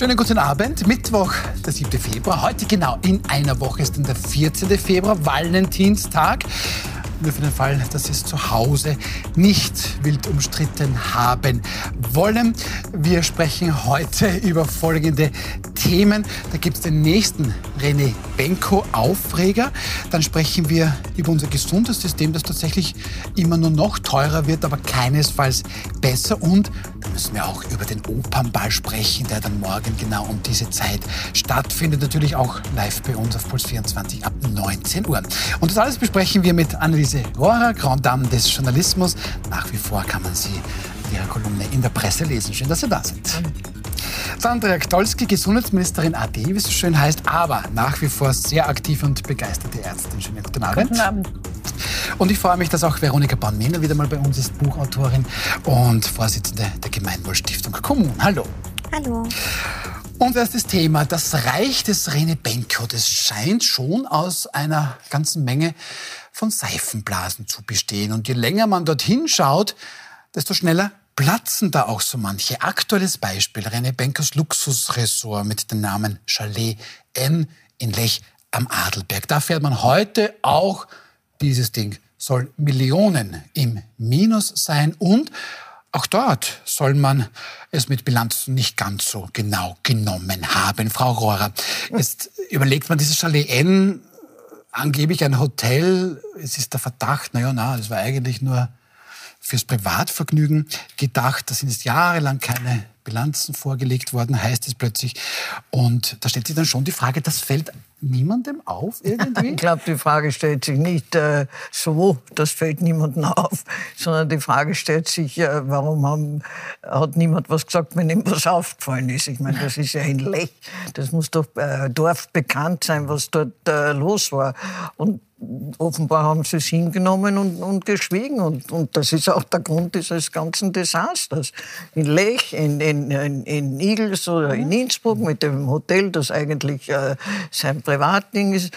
Schönen guten Abend. Mittwoch, der 7. Februar. Heute genau in einer Woche ist dann der 14. Februar, Valentinstag. Nur für den Fall, dass Sie es zu Hause nicht wild umstritten haben wollen. Wir sprechen heute über folgende Themen. Da gibt es den nächsten René Benko Aufreger. Dann sprechen wir über unser Gesundheitssystem, das tatsächlich immer nur noch teurer wird, aber keinesfalls besser. Und da müssen wir auch über den Opernball sprechen, der dann morgen genau um diese Zeit stattfindet. Natürlich auch live bei uns auf Puls 24 ab 19 Uhr. Und das alles besprechen wir mit Anneliese Rohrer, Grand Dame des Journalismus. Nach wie vor kann man sie in ihrer Kolumne in der Presse lesen. Schön, dass Sie da sind. Sandra Gdolski, Gesundheitsministerin AD, wie es so schön heißt, aber nach wie vor sehr aktive und begeisterte Ärztin. Schönen guten Abend. Guten Abend. Und ich freue mich, dass auch Veronika Born-Mehner wieder mal bei uns ist, Buchautorin und Vorsitzende der Gemeinwohlstiftung Kommunen. Hallo. Hallo. Unser erstes Thema, das Reich des Rene Benko. Das scheint schon aus einer ganzen Menge von Seifenblasen zu bestehen. Und je länger man dorthin schaut, desto schneller platzen da auch so manche. Aktuelles Beispiel, René Benkers Luxusressort mit dem Namen Chalet N in Lech am Adelberg. Da fährt man heute auch dieses Ding. Soll Millionen im Minus sein und auch dort soll man es mit Bilanzen nicht ganz so genau genommen haben. Frau Rohrer, jetzt überlegt man dieses Chalet N, angeblich ein Hotel, es ist der Verdacht, naja, na, das war eigentlich nur fürs Privatvergnügen gedacht. Da sind jetzt jahrelang keine Bilanzen vorgelegt worden, heißt es plötzlich. Und da stellt sich dann schon die Frage, das fällt niemandem auf irgendwie? ich glaube, die Frage stellt sich nicht äh, so, das fällt niemandem auf, sondern die Frage stellt sich, äh, warum haben, hat niemand was gesagt, wenn ihm was aufgefallen ist. Ich meine, das ist ja ein Lech, das muss doch äh, Dorf bekannt sein, was dort äh, los war. Und offenbar haben sie es hingenommen und, und geschwiegen. Und, und, das ist auch der Grund dieses ganzen Desasters. In Lech, in, in, in, in Igels oder in Innsbruck mit dem Hotel, das eigentlich äh, sein Privatding ist.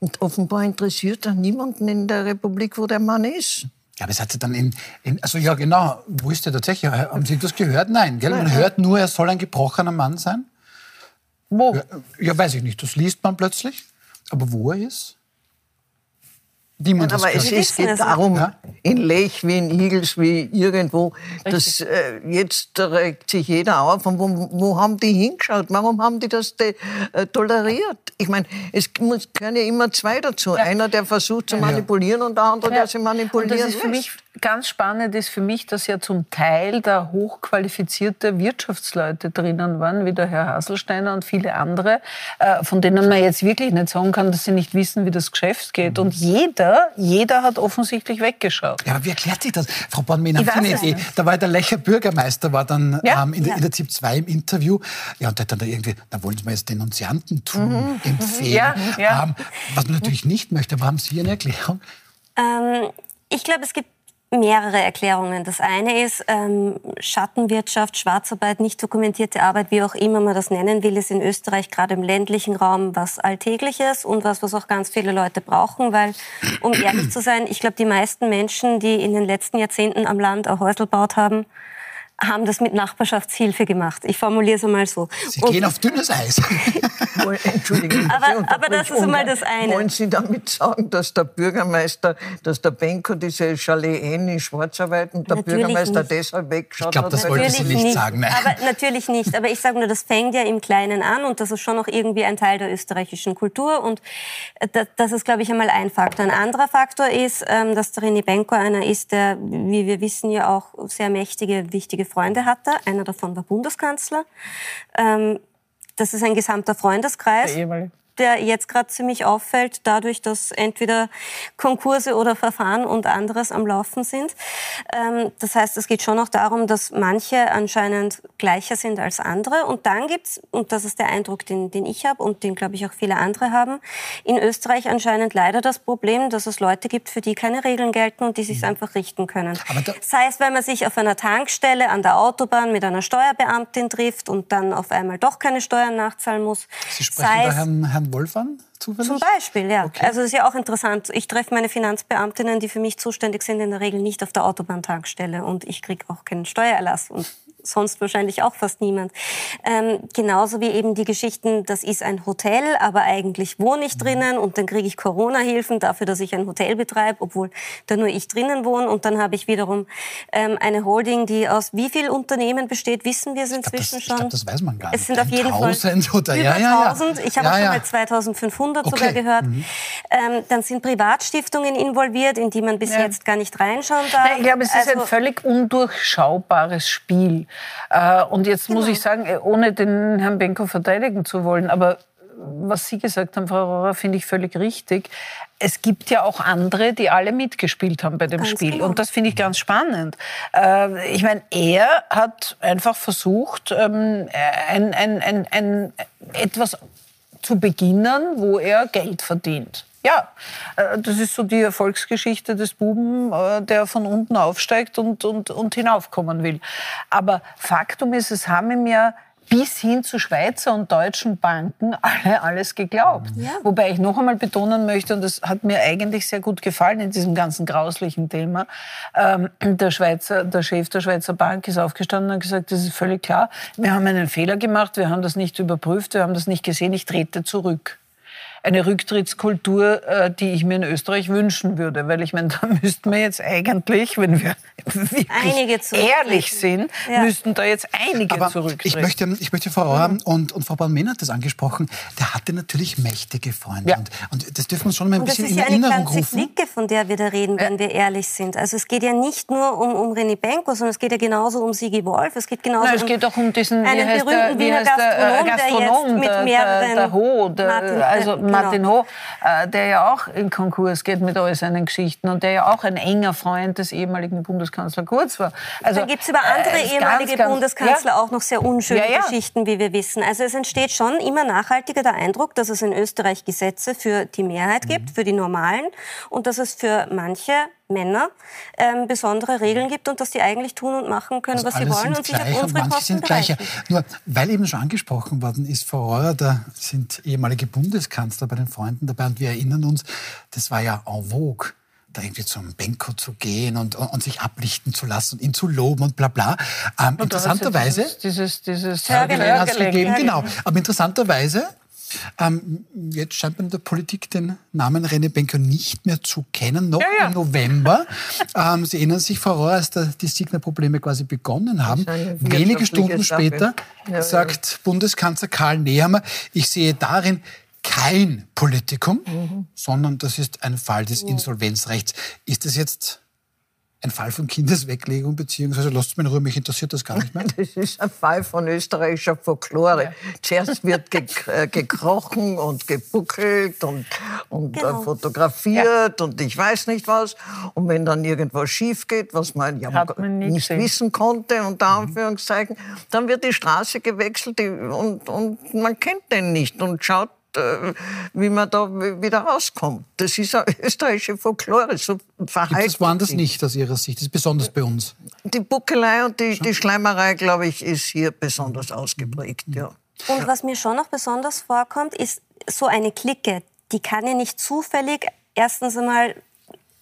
Und offenbar interessiert da niemanden in der Republik, wo der Mann ist. Ja, aber es hat sie dann in, in, also ja genau, wo ist der tatsächlich? Haben Sie das gehört? Nein, gell? Man hört nur, er soll ein gebrochener Mann sein. Wo? Ja, ja, weiß ich nicht, das liest man plötzlich. Aber wo er ist? Niemand aber es, es geht darum, ja? in Lech wie in Igels wie irgendwo, dass äh, jetzt regt sich jeder auf. Und wo, wo haben die hingeschaut? Warum haben die das de, äh, toleriert? Ich meine, es muss, gehören ja immer zwei dazu. Ja. Einer, der versucht zu manipulieren und der andere, der sie manipulieren und das ist für mich ganz spannend ist für mich, dass ja zum Teil da hochqualifizierte Wirtschaftsleute drinnen waren, wie der Herr Haselsteiner und viele andere, äh, von denen man jetzt wirklich nicht sagen kann, dass sie nicht wissen, wie das Geschäft geht. Und jeder, jeder hat offensichtlich weggeschaut. Ja, aber wie erklärt sich das? Frau Born-Mehn, haben Sie eine Idee? Da war der Lecher Bürgermeister, war dann ja? ähm, in, der, ja. in der ZIP 2 im Interview. Ja, und der hat dann da irgendwie, da wollen Sie mal jetzt Denunziantentum mhm. empfehlen. Ja, ja. Ähm, was man natürlich nicht möchte, aber haben Sie eine Erklärung? Ähm, ich glaube, es gibt mehrere Erklärungen. Das eine ist ähm, Schattenwirtschaft, Schwarzarbeit, nicht dokumentierte Arbeit, wie auch immer man das nennen will, ist in Österreich gerade im ländlichen Raum was Alltägliches und was, was auch ganz viele Leute brauchen, weil, um ehrlich zu sein, ich glaube, die meisten Menschen, die in den letzten Jahrzehnten am Land ein Häusl gebaut haben, haben das mit Nachbarschaftshilfe gemacht. Ich formuliere es einmal so. Sie und gehen auf dünnes Eis. Entschuldigung. Aber, aber das ist einmal das eine. Wollen Sie damit sagen, dass der Bürgermeister, dass der Benko diese Chalet in Schwarzarbeit und der natürlich Bürgermeister nicht. deshalb weggeschaut hat? Ich glaube, das wollten Sie nicht, nicht, sagen. Nein. Aber natürlich nicht. Aber ich sage nur, das fängt ja im Kleinen an und das ist schon noch irgendwie ein Teil der österreichischen Kultur. Und das, das ist, glaube ich, einmal ein Faktor. Ein anderer Faktor ist, ähm, dass der René Benko einer ist, der, wie wir wissen, ja auch sehr mächtige, wichtige Freunde hatte. Einer davon war Bundeskanzler. Ähm, das ist ein gesamter Freundeskreis. Der der jetzt gerade ziemlich auffällt, dadurch, dass entweder Konkurse oder Verfahren und anderes am Laufen sind. Ähm, das heißt, es geht schon auch darum, dass manche anscheinend gleicher sind als andere. Und dann gibt's, und das ist der Eindruck, den, den ich habe und den, glaube ich, auch viele andere haben, in Österreich anscheinend leider das Problem, dass es Leute gibt, für die keine Regeln gelten und die sich mhm. einfach richten können. Sei es, wenn man sich auf einer Tankstelle an der Autobahn mit einer Steuerbeamtin trifft und dann auf einmal doch keine Steuern nachzahlen muss. Sie sprechen Sei da Herrn, Herrn Wolf an? Zufällig? Zum Beispiel, ja. Okay. Also das ist ja auch interessant. Ich treffe meine Finanzbeamtinnen, die für mich zuständig sind, in der Regel nicht auf der Autobahntankstelle und ich kriege auch keinen Steuererlass und sonst wahrscheinlich auch fast niemand. Ähm, genauso wie eben die Geschichten, das ist ein Hotel, aber eigentlich wohne ich drinnen und dann kriege ich Corona-Hilfen dafür, dass ich ein Hotel betreibe, obwohl da nur ich drinnen wohne. Und dann habe ich wiederum ähm, eine Holding, die aus wie viel Unternehmen besteht, wissen wir es inzwischen das, schon. Ich glaube, das weiß man gar nicht. Es sind auf jeden Fall oder? über Ja, ja, ja. 1000. Ich habe Ja, auch schon mal 2500 Okay. sogar gehört. Mhm. Ähm, dann sind Privatstiftungen involviert, in die man bis jetzt gar nicht reinschauen darf. Nein, ich glaube, es ist Also- ein völlig undurchschaubares Spiel. Äh, Und jetzt muss Genau. ich sagen, äh, ohne den Herrn Benko verteidigen zu wollen, aber was Sie gesagt haben, Frau Rohrer, finde ich völlig richtig. Es gibt ja auch andere, die alle mitgespielt haben bei dem Ganz Spiel. genau. Und das finde ich ganz spannend. Äh, Ich meine, er hat einfach versucht, ähm, ein, ein, ein, ein, etwas zu beginnen, wo er Geld verdient. Ja, äh, das ist so die Erfolgsgeschichte des Buben, äh, der von unten aufsteigt und, und, und hinaufkommen will. Aber Faktum ist, es haben ihm ja bis hin zu Schweizer und deutschen Banken alle alles geglaubt. Ja. Wobei ich noch einmal betonen möchte, und das hat mir eigentlich sehr gut gefallen in diesem ganzen grauslichen Thema, ähm, der, Schweizer, der Chef der Schweizer Bank ist aufgestanden und hat gesagt, das ist völlig klar, wir haben einen Fehler gemacht, wir haben das nicht überprüft, wir haben das nicht gesehen, ich trete zurück eine Rücktrittskultur, äh, die ich mir in Österreich wünschen würde. Weil ich meine, da müssten wir jetzt eigentlich, wenn wir wirklich ehrlich sind, Ja. müssten da jetzt einige Aber zurücktreten. ich möchte, ich möchte Frau Auer und, und Frau Born-Mehn hat das angesprochen, der hatte natürlich mächtige Freunde. Ja. Und, und das dürfen wir uns schon mal ein Und das bisschen ist in ja eine Erinnerung ganze rufen. Clique, von der wir da reden, wenn wir ehrlich sind. Also es geht ja nicht nur um, um René Benko, sondern es geht ja genauso um Sigi Wolf. Es geht genauso Nein, es um geht auch um diesen wie einen heißt berühmten der, wie Wiener heißt der, äh, Gastronom, der Gastronom, jetzt mit der, mehreren... der, der Ho, der, Martin, also äh, genau. Martin Ho, äh, der ja auch in Konkurs geht mit all seinen Geschichten und der ja auch ein enger Freund des ehemaligen Bundeskanzlers Kurz war. Also, da gibt es über andere äh, ehemalige ganz- Bundeskanzler ja. auch noch sehr unschöne Ja, ja. Geschichten, wie wir wissen. Also es entsteht schon immer nachhaltiger der Eindruck, dass es in Österreich Gesetze für die Mehrheit Mhm. gibt, für die Normalen, und dass es für manche Männer ähm, besondere Regeln gibt und dass die eigentlich tun und machen können, was sie Also wollen sind und sich auf unsere Kosten sind gleicher. Nur, weil eben schon angesprochen worden ist, Frau Rohrer, da sind ehemalige Bundeskanzler bei den Freunden dabei und wir erinnern uns, das war ja en vogue da irgendwie zum Benko zu gehen und, und, und sich ablichten zu lassen und ihn zu loben und bla bla. Ähm, interessanterweise... Dieses, dieses, dieses Hörgelenk hat's Hörgelenk. gegeben, genau. Aber interessanterweise, ähm, jetzt scheint man in der Politik den Namen René Benko nicht mehr zu kennen, noch Ja, ja. im November. ähm, Sie erinnern sich, Frau Rohr, als da die Signer-Probleme quasi begonnen haben. Wenige Stunden später ja. sagt Bundeskanzler Karl Nehammer, ich sehe darin kein Politikum, Mhm. sondern das ist ein Fall des Insolvenzrechts. Ist das jetzt ein Fall von Kindesweglegung, beziehungsweise lasst mir in Ruhe, mich interessiert das gar nicht mehr? Das ist ein Fall von österreichischer Folklore. Zuerst wird ge äh, gekrochen und gebuckelt und, und Genau. äh, fotografiert und ich weiß nicht was. Und wenn dann irgendwas schief geht, was man ja man nicht gesehen. wissen konnte, unter Anführungszeichen, dann wird die Straße gewechselt und, und man kennt den nicht und schaut, wie man da wieder rauskommt. Das ist eine österreichische Folklore. So Gibt verhalten es woanders nicht aus Ihrer Sicht? Das ist besonders bei uns. Die Buckelei und die, die Schleimerei, glaube ich, ist hier besonders ausgeprägt. Ja. Und was mir schon noch besonders vorkommt, ist so eine Clique. Die kann ja nicht zufällig erstens einmal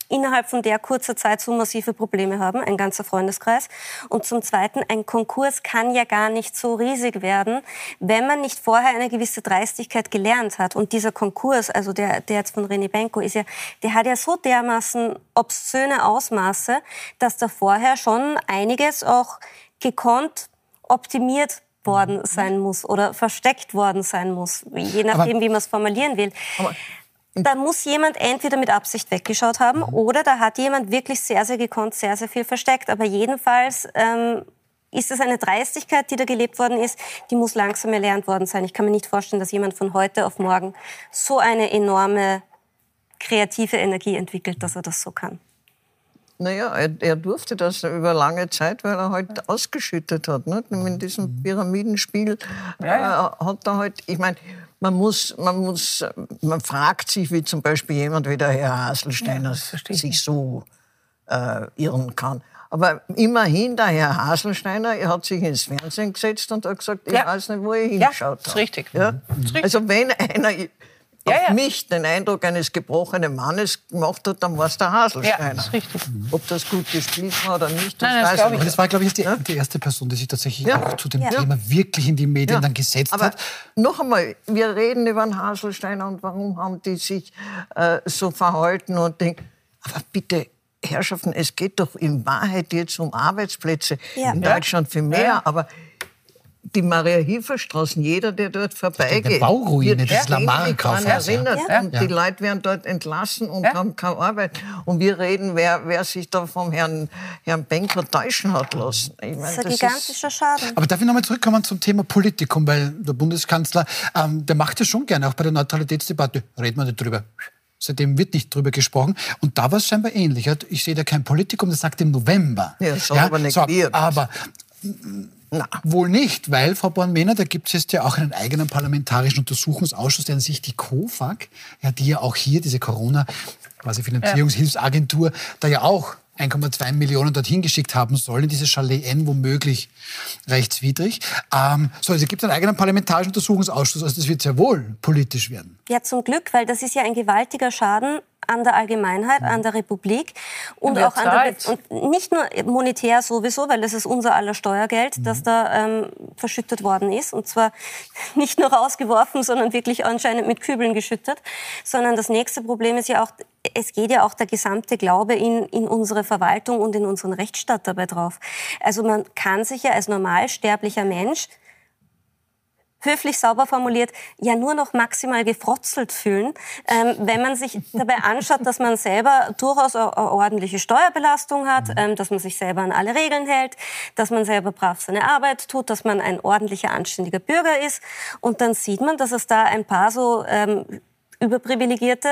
innerhalb von der kurzer Zeit so massive Probleme haben, ein ganzer Freundeskreis. Und zum Zweiten, ein Konkurs kann ja gar nicht so riesig werden, wenn man nicht vorher eine gewisse Dreistigkeit gelernt hat. Und dieser Konkurs, also der, der jetzt von René Benko, ist ja, der hat ja so dermaßen obszöne Ausmaße, dass da vorher schon einiges auch gekonnt optimiert worden sein muss oder versteckt worden sein muss, je nachdem, wie man es formulieren will. Da muss jemand entweder mit Absicht weggeschaut haben oder da hat jemand wirklich sehr, sehr gekonnt, sehr, sehr viel versteckt. Aber jedenfalls ähm, ist es eine Dreistigkeit, die da gelebt worden ist, die muss langsam erlernt worden sein. Ich kann mir nicht vorstellen, dass jemand von heute auf morgen so eine enorme kreative Energie entwickelt, dass er das so kann. Naja, er, er durfte das über lange Zeit, weil er halt ausgeschüttet hat. Ne? In diesem Pyramidenspiel Äh, hat er halt, ich meine, man muss, man muss, man fragt sich, wie zum Beispiel jemand wie der Herr Haselsteiner ich sich so äh, irren kann. Aber immerhin, der Herr Haselsteiner er hat sich ins Fernsehen gesetzt und hat gesagt, ich Ja. weiß nicht, wo er Ja, hingeschaut ist hat. richtig. Ja? richtig. Also wenn einer ja, auf ja. mich den Eindruck eines gebrochenen Mannes gemacht hat, dann war es der Haselsteiner. Ja, das ist richtig. Ob das gut gespielt war oder nicht, das Nein, das weiß ich nicht. Das war, glaube ich, die, ja? die, erste Person, die sich tatsächlich ja. auch zu dem Thema wirklich in die Medien dann gesetzt Aber hat. Noch einmal, wir reden über den Haselsteiner und warum haben die sich äh, so verhalten und denken, aber bitte, Herrschaften, es geht doch in Wahrheit jetzt um Arbeitsplätze. In Deutschland viel mehr, aber die Maria-Hilfer-Straßen, jeder, der dort vorbeigeht, der Bauruine, wird das Lamarkauf erinnert. Ja. Und die Leute werden dort entlassen und ja. haben keine Arbeit. Und wir reden, wer, wer sich da vom Herrn, Herrn Benker täuschen hat lassen. Ich mein, das ist ein gigantischer Schaden. Aber darf ich nochmal zurückkommen zum Thema Politikum, weil der Bundeskanzler, ähm, der macht ja schon gerne, auch bei der Neutralitätsdebatte, reden wir nicht drüber. Seitdem wird nicht drüber gesprochen. Und da war es scheinbar ähnlich. Ich sehe da kein Politikum, das sagt im November. Ja, das ja, aber negiert. So, aber na, wohl nicht, weil, Frau Born-Mehner, da gibt es jetzt ja auch einen eigenen parlamentarischen Untersuchungsausschuss, der sich die COFAG, ja, die ja auch hier, diese Corona, quasi Finanzierungshilfsagentur, ja. da ja auch 1,2 Millionen dorthin geschickt haben soll, in dieses Chalet N, womöglich rechtswidrig. Ähm, so, also es gibt einen eigenen parlamentarischen Untersuchungsausschuss, also das wird sehr wohl politisch werden. Ja, zum Glück, weil das ist ja ein gewaltiger Schaden an der Allgemeinheit, an der Republik und auch an der und nicht nur monetär sowieso, weil das ist unser aller Steuergeld, mhm. das da ähm, verschüttet worden ist und zwar nicht nur rausgeworfen, sondern wirklich anscheinend mit Kübeln geschüttet, sondern das nächste Problem ist ja auch, es geht ja auch der gesamte Glaube in, in unsere Verwaltung und in unseren Rechtsstaat dabei drauf. Also man kann sich ja als normalsterblicher Mensch höflich sauber formuliert, ja nur noch maximal gefrotzelt fühlen, ähm, wenn man sich dabei anschaut, dass man selber durchaus ordentliche Steuerbelastung hat, ähm, dass man sich selber an alle Regeln hält, dass man selber brav seine Arbeit tut, dass man ein ordentlicher, anständiger Bürger ist. Und dann sieht man, dass es da ein paar so ähm, überprivilegierte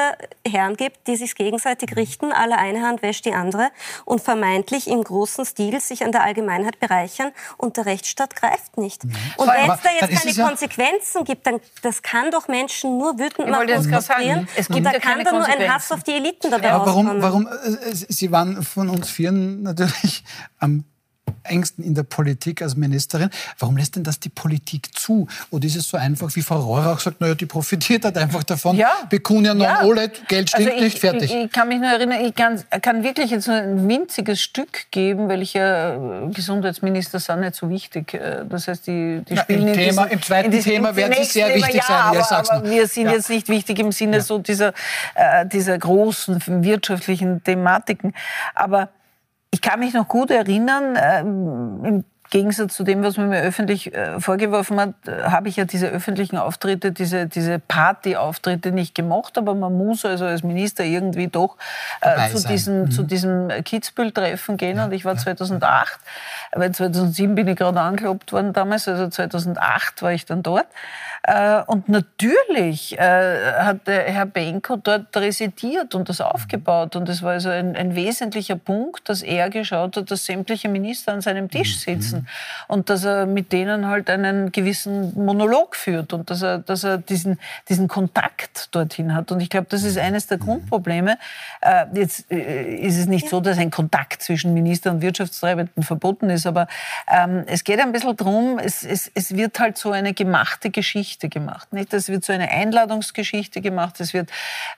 Herren gibt, die sich gegenseitig richten, alle eine Hand wäscht die andere und vermeintlich im großen Stil sich an der Allgemeinheit bereichern und der Rechtsstaat greift nicht. Mhm. Und wenn es da jetzt keine ja Konsequenzen gibt, dann das kann doch Menschen nur wütend machen und frustrieren. Es gibt und da ja kann dann nur ein Hass auf die Eliten dabei ja, warum, warum, äh, Sie waren von uns Vieren natürlich am Ängsten in der Politik als Ministerin. Warum lässt denn das die Politik zu? Oder ist es so einfach, wie Frau Rohrach sagt, naja, die profitiert halt einfach davon. Ja. Pecunia non ja. olet, Geld stinkt also ich, nicht, fertig. Ich, ich, kann mich nur erinnern, ich kann, kann wirklich jetzt nur ein winziges Stück geben, weil ich ja äh, Gesundheitsminister sind nicht so wichtig. Äh, das heißt, die, die spielen im, Thema, im zweiten diesem, Thema werden sie sehr wichtig ja, sein. Aber, aber wir sind jetzt nicht wichtig im Sinne so dieser, äh, dieser großen wirtschaftlichen Thematiken. Aber ich kann mich noch gut erinnern, äh, im Gegensatz zu dem, was man mir öffentlich äh, vorgeworfen hat, äh, habe ich ja diese öffentlichen Auftritte, diese, diese Party-Auftritte nicht gemocht, aber man muss also als Minister irgendwie doch äh, zu, diesen, mhm. zu diesem Kitzbühel-Treffen gehen. Ja, und ich war ja. 2008, weil 2007 bin ich gerade angelobt worden damals, also 2008 war ich dann dort. Äh, und natürlich äh, hat der Herr Benko dort residiert und das aufgebaut. Und es war also ein, ein, wesentlicher Punkt, dass er geschaut hat, dass sämtliche Minister an seinem Tisch mhm. Und dass er mit denen halt einen gewissen Monolog führt und dass er, dass er diesen, diesen Kontakt dorthin hat. Und ich glaube, das ist eines der mhm. Grundprobleme. Äh, jetzt ist es nicht so, dass ein Kontakt zwischen Minister und Wirtschaftstreibenden verboten ist, aber ähm, es geht ein bisschen darum, es, es, es wird halt so eine gemachte Geschichte gemacht. Nicht? Es wird so eine Einladungsgeschichte gemacht, es wird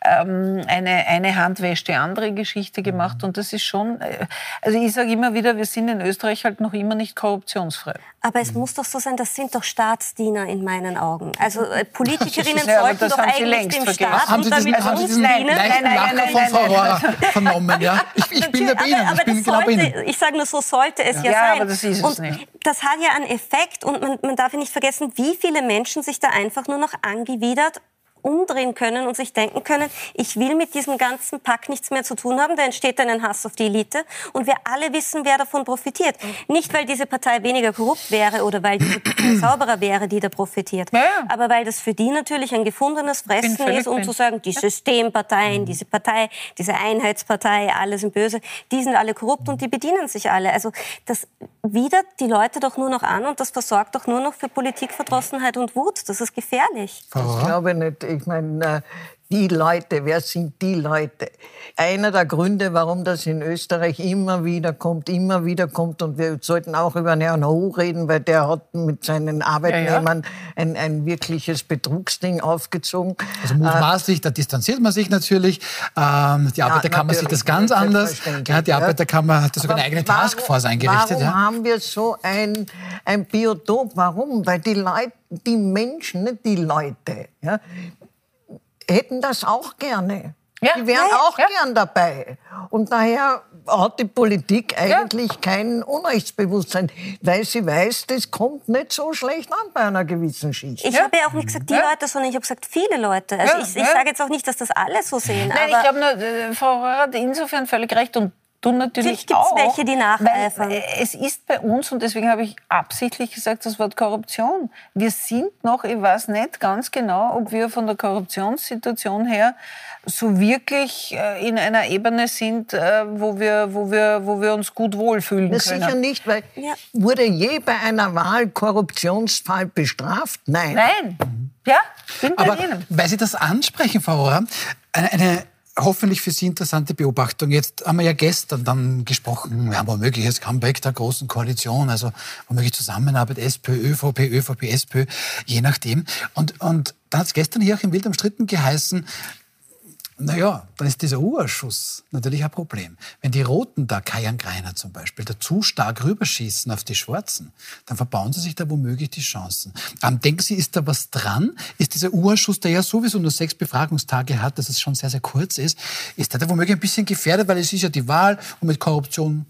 ähm, eine, eine Hand wäscht die andere Geschichte gemacht. Und das ist schon, äh, also ich sage immer wieder, wir sind in Österreich halt noch immer nicht korruptionsfrei. Aber es muss doch so sein, das sind doch Staatsdiener in meinen Augen. Also äh, Politikerinnen ja, sollten doch eigentlich dem Staat haben Sie diesen, und haben Sie diesen dienen. Nein, nein, nein, von Frau Rohrer vernommen, ja? Ich, ich bin der Ihnen, ich bin genau sollte, Ich sage nur, so sollte es ja, ja sein. aber das ist es und nicht. Das hat ja einen Effekt und man, man darf nicht vergessen, wie viele Menschen sich da da einfach nur noch angewidert umdrehen können und sich denken können, ich will mit diesem ganzen Pack nichts mehr zu tun haben, da entsteht dann ein Hass auf die Elite und wir alle wissen, wer davon profitiert. Nicht, weil diese Partei weniger korrupt wäre oder weil diese Partei sauberer wäre, die da profitiert, ja. aber weil das für die natürlich ein gefundenes Fressen ist, um zu sagen, die Systemparteien, diese Partei, diese Einheitspartei, alle sind böse, die sind alle korrupt und die bedienen sich alle. Also das widert die Leute doch nur noch an und das versorgt doch nur noch für Politikverdrossenheit und Wut. Das ist gefährlich. Ich glaube nicht. Ich meine, Die Leute, wer sind die Leute? Einer der Gründe, warum das in Österreich immer wieder kommt, immer wieder kommt, und wir sollten auch über Herrn Ho reden, weil der hat mit seinen Arbeitnehmern ja, ja. Ein, ein wirkliches Betrugsding aufgezogen. Also mutmaßlich, äh, da distanziert man sich natürlich. Ähm, die Arbeiterkammer ja, sieht das ganz anders. Ja, die Arbeiterkammer hat sogar eine eigene warum, Taskforce eingerichtet. Warum haben wir so ein, ein Biotop? Warum? Weil die Leute, die Menschen, nicht die Leute, ja, hätten das auch gerne. Ja, die wären ja, auch ja. gern dabei. Und daher hat die Politik eigentlich ja. kein Unrechtsbewusstsein, weil sie weiß, das kommt nicht so schlecht an bei einer gewissen Schicht. Ich habe ja auch nicht gesagt die Leute, sondern ich habe gesagt viele Leute. Also ich, ich sage jetzt auch nicht, dass das alle so sehen. Nein, ich habe nur, äh, Frau Rohr hat insofern völlig recht und du natürlich gibt es welche, die nacheifern. Es ist bei uns, und deswegen habe ich absichtlich gesagt, das Wort Korruption. Wir sind noch, ich weiß nicht ganz genau, ob wir von der Korruptionssituation her so wirklich äh, in einer Ebene sind, äh, wo wir, wo wir, wo wir uns gut wohlfühlen das können. Sicher nicht, weil ja. wurde je bei einer Wahl Korruptionsfall bestraft? Nein. Nein. Ja, bin bei Aber Ihnen. Weil Sie das ansprechen, Frau Rohrer, eine, eine hoffentlich für Sie interessante Beobachtung. Jetzt haben wir ja gestern dann gesprochen, wir haben ein Comeback der großen Koalition, also womöglich Zusammenarbeit SPÖ, ÖVP, ÖVP, SPÖ, je nachdem. Und, und da hat es gestern hier auch im Wild umstritten geheißen, naja, dann ist dieser U-Ausschuss natürlich ein Problem. Wenn die Roten da, Kajan Greiner zum Beispiel, da zu stark rüberschießen auf die Schwarzen, dann verbauen sie sich da womöglich die Chancen. Ähm, denken Sie, ist da was dran? Ist dieser U-Ausschuss, der ja sowieso nur sechs Befragungstage hat, dass es schon sehr, sehr kurz ist, ist der da womöglich ein bisschen gefährdet, weil es ist ja die Wahl und mit Korruption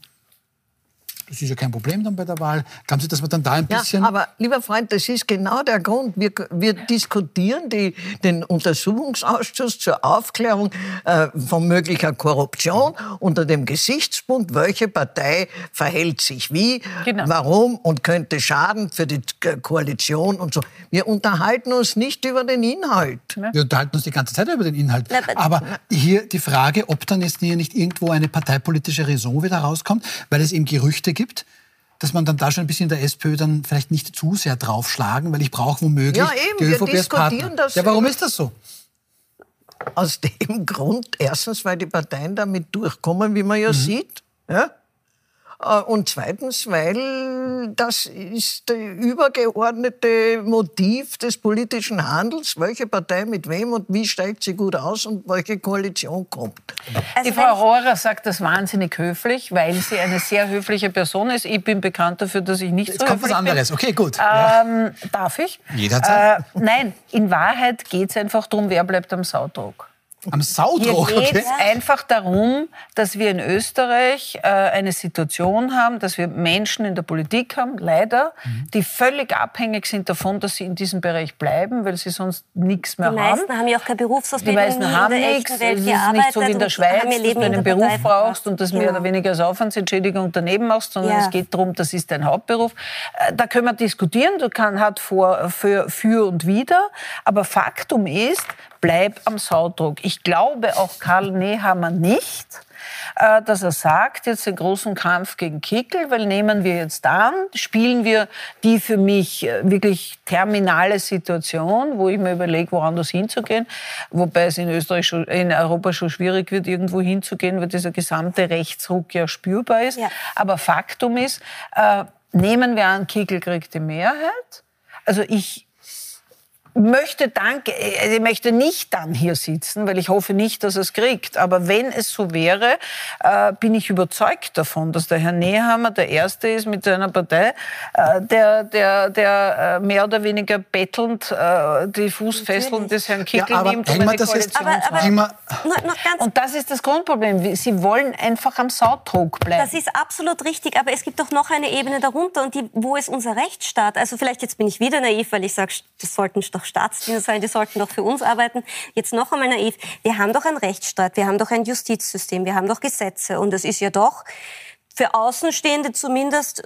das ist ja kein Problem dann bei der Wahl. Glauben Sie, dass man dann da ein bisschen... Ja, aber lieber Freund, das ist genau der Grund. Wir, wir diskutieren die, den Untersuchungsausschuss zur Aufklärung äh, von möglicher Korruption unter dem Gesichtspunkt, welche Partei verhält sich wie, genau. warum und könnte schaden für die Koalition und so. Wir unterhalten uns nicht über den Inhalt. Wir unterhalten uns die ganze Zeit über den Inhalt. Aber hier die Frage, ob dann jetzt hier nicht irgendwo eine parteipolitische Raison wieder rauskommt, weil es eben Gerüchte gibt, dass man dann da schon ein bisschen der SPÖ dann vielleicht nicht zu sehr draufschlagen, weil ich brauche womöglich ja, eben, die ÖVP als Partner. Das ja, warum ist das so? Aus dem Grund, erstens, weil die Parteien damit durchkommen, wie man ja mhm. sieht. Ja? Äh, und zweitens, weil das ist das übergeordnete Motiv des politischen Handels, welche Partei mit wem und wie steigt sie gut aus und welche Koalition kommt. Also Die Frau Rohrer sagt das wahnsinnig höflich, weil sie eine sehr höfliche Person ist. Ich bin bekannt dafür, dass ich nicht Jetzt so kommt was anderes. Bin. Okay, gut. Ähm, darf ich? Jeder Zeit. Äh, nein, in Wahrheit geht es einfach darum, wer bleibt am Saudruck. Am Saudruck? Hier geht es okay. einfach darum, dass wir in Österreich äh, eine Situation haben, dass wir Menschen in der Politik haben, leider, mhm. die völlig abhängig sind davon, dass sie in diesem Bereich bleiben, weil sie sonst nichts mehr haben. Die meisten haben, haben ja auch keine Berufsausbildung. Die meisten haben nichts. Es ist nicht so wie in der Schweiz, dass du einen Beruf brauchst und das genau. mehr oder weniger als Aufwandsentschädigung daneben machst, sondern ja. es geht darum, das ist dein Hauptberuf. Äh, da können wir diskutieren, du kann, hat vor, für, für und wider, aber Faktum ist, bleib am Saudruck. Ich glaube auch Karl Nehammer nicht, äh, dass er sagt, jetzt den großen Kampf gegen Kickel, weil nehmen wir jetzt an, spielen wir die für mich äh, wirklich terminale Situation, wo ich mir überlege, woanders hinzugehen, wobei es in Österreich, schon, in Europa schon schwierig wird, irgendwo hinzugehen, weil dieser gesamte Rechtsruck ja spürbar ist. Ja. Aber Faktum ist, äh, nehmen wir an, Kickel kriegt die Mehrheit. Also ich möchte danke, also ich möchte nicht dann hier sitzen, weil ich hoffe nicht, dass er es kriegt. Aber wenn es so wäre, äh, bin ich überzeugt davon, dass der Herr Nehammer der Erste ist mit seiner Partei, äh, der, der, der äh, mehr oder weniger bettelnd äh, die Fußfesseln des Herrn Kickel ja, nimmt, um eine das Koalition aber, aber, aber, Und das ist das Grundproblem. Sie wollen einfach am Saudruck bleiben. Das ist absolut richtig, aber es gibt doch noch eine Ebene darunter und die, wo ist unser Rechtsstaat? Also vielleicht jetzt bin ich wieder naiv, weil ich sage, das sollten doch Staatsdiener sein, die sollten doch für uns arbeiten. Jetzt noch einmal naiv. Wir haben doch einen Rechtsstaat, wir haben doch ein Justizsystem, wir haben doch Gesetze. Und es ist ja doch für Außenstehende zumindest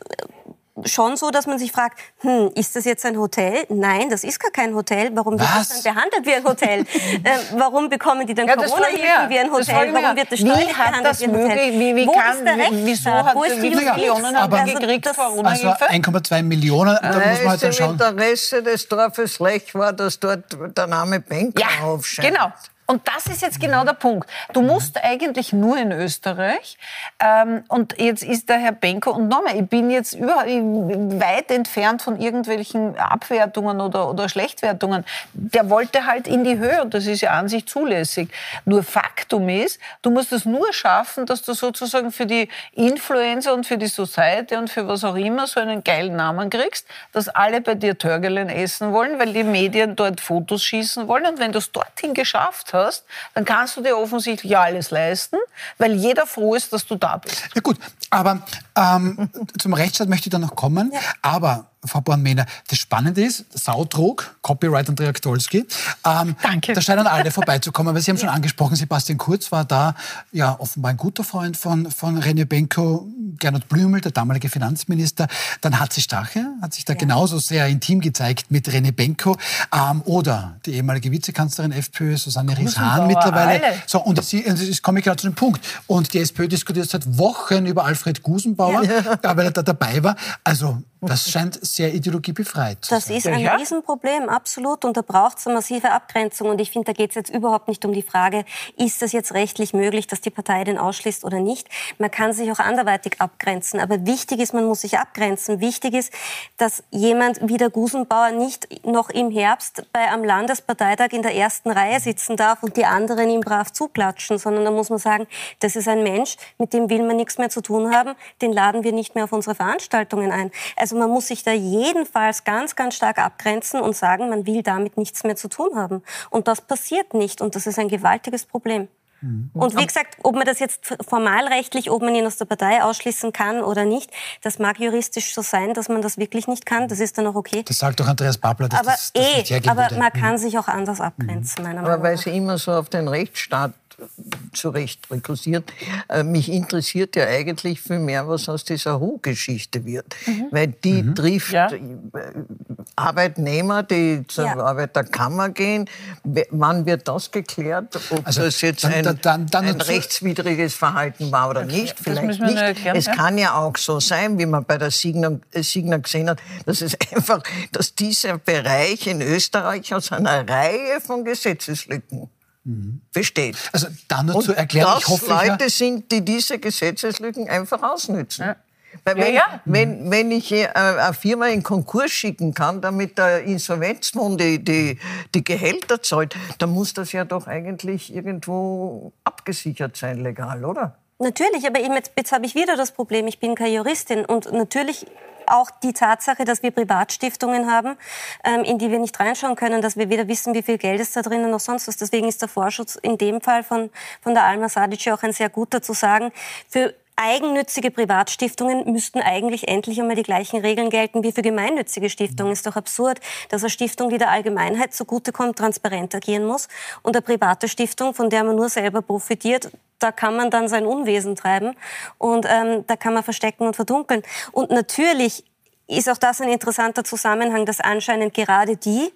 schon so, dass man sich fragt, hm, ist das jetzt ein Hotel? Nein, das ist gar kein Hotel. Warum wird Was? das dann behandelt wie ein Hotel? äh, warum bekommen die dann ja, Corona-Hilfen wie ein Hotel? Warum wird das steuerlich behandelt wie ein Hotel? Wie, wie Wo kann, ist der Rechtsstaat? Hat Wo ist die Millionen aber also gekriegt? Also 1,2 Millionen, da muss man halt dann schauen. Interesse des Dorfes Lech war, dass dort der Name Benko ja, aufscheint. genau. Und das ist jetzt genau der Punkt. Du musst eigentlich nur in Österreich. Ähm, und jetzt ist der Herr Benko, und nochmal, ich bin jetzt überhaupt weit entfernt von irgendwelchen Abwertungen oder, oder Schlechtwertungen. Der wollte halt in die Höhe und das ist ja an sich zulässig. Nur Faktum ist, du musst es nur schaffen, dass du sozusagen für die Influencer und für die Society und für was auch immer so einen geilen Namen kriegst, dass alle bei dir Törgelen essen wollen, weil die Medien dort Fotos schießen wollen. Und wenn du es dorthin geschafft hast, dann kannst du dir offensichtlich alles leisten, weil jeder froh ist, dass du da bist. Ja gut, aber ähm, zum Rechtsstaat möchte ich dann noch kommen. Ja. Aber Frau Bornmehner, das Spannende ist, Sautrug, Copyright Andrea Ktolski. Ähm, Danke. Da scheinen alle vorbeizukommen, weil Sie haben schon angesprochen, Sebastian Kurz war da, ja, offenbar ein guter Freund von, von René Benko, Gernot Blümel, der damalige Finanzminister. Dann Hatzi Stache, hat sich da ja. genauso sehr intim gezeigt mit René Benko. Ähm, oder die ehemalige Vizekanzlerin FPÖ, Susanne Ries-Hahn mittlerweile. Alle. So, und jetzt komme ich gerade zu dem Punkt. Und die SPÖ diskutiert seit Wochen über Alfred Gusenbauer, ja. weil er da dabei war. Also, das scheint sehr ideologiebefreit zu Das ist ein ja. Riesenproblem, absolut. Und da braucht es eine massive Abgrenzung. Und ich finde, da geht es jetzt überhaupt nicht um die Frage, ist es jetzt rechtlich möglich, dass die Partei den ausschließt oder nicht. Man kann sich auch anderweitig abgrenzen. Aber wichtig ist, man muss sich abgrenzen. Wichtig ist, dass jemand wie der Gusenbauer nicht noch im Herbst bei einem Landesparteitag in der ersten Reihe sitzen darf und die anderen ihm brav zuklatschen, sondern da muss man sagen, das ist ein Mensch, mit dem will man nichts mehr zu tun haben, den laden wir nicht mehr auf unsere Veranstaltungen ein. Also also man muss sich da jedenfalls ganz, ganz stark abgrenzen und sagen, man will damit nichts mehr zu tun haben. Und das passiert nicht und das ist ein gewaltiges Problem. Mhm. Und wie gesagt, ob man das jetzt formalrechtlich, ob man ihn aus der Partei ausschließen kann oder nicht, das mag juristisch so sein, dass man das wirklich nicht kann. Das ist dann auch okay. Das sagt doch Andreas Babler, dass aber das, das eh, Aber man kann mhm. sich auch anders abgrenzen, meiner Meinung nach. Aber weil Sie immer so auf den Rechtsstaat zu Recht rekursiert. Äh, mich interessiert ja eigentlich viel mehr, was aus dieser Hu-Geschichte wird. Mhm. Weil die mhm. trifft ja. Äh, Arbeitnehmer, die zur ja. Arbeiterkammer gehen. Wann wird das geklärt? Ob also, das jetzt dann, ein, dann, dann, ein rechtswidriges Verhalten war oder nicht? Vielleicht nicht. Erklären, es ja? kann ja auch so sein, wie man bei der Signer, äh, Signer gesehen hat, dass es einfach, dass dieser Bereich in Österreich aus einer Reihe von Gesetzeslücken Mhm. besteht. Also da nur zu erklären, ich hoffe, Leute ja sind, die diese Gesetzeslücken einfach ausnützen. Ja. Weil wenn, ja, ja. wenn, wenn ich äh, eine Firma in Konkurs schicken kann, damit der Insolvenzfonds die, die, die Gehälter zahlt, dann muss das ja doch eigentlich irgendwo abgesichert sein, legal, oder? Natürlich, aber jetzt, jetzt habe ich wieder das Problem, ich bin keine Juristin und natürlich auch die Tatsache, dass wir Privatstiftungen haben, ähm, in die wir nicht reinschauen können, dass wir weder wissen, wie viel Geld ist da drinnen noch sonst was. Deswegen ist der Vorschutz in dem Fall von, von der Alma Sadic auch ein sehr guter zu sagen. Für eigennützige Privatstiftungen müssten eigentlich endlich einmal die gleichen Regeln gelten wie für gemeinnützige Stiftungen. Ist doch absurd, dass eine Stiftung, die der Allgemeinheit zugutekommt, transparent agieren muss und eine private Stiftung, von der man nur selber profitiert, da kann man dann sein Unwesen treiben und ähm, da kann man verstecken und verdunkeln. Und natürlich ist auch das ein interessanter Zusammenhang, dass anscheinend gerade die,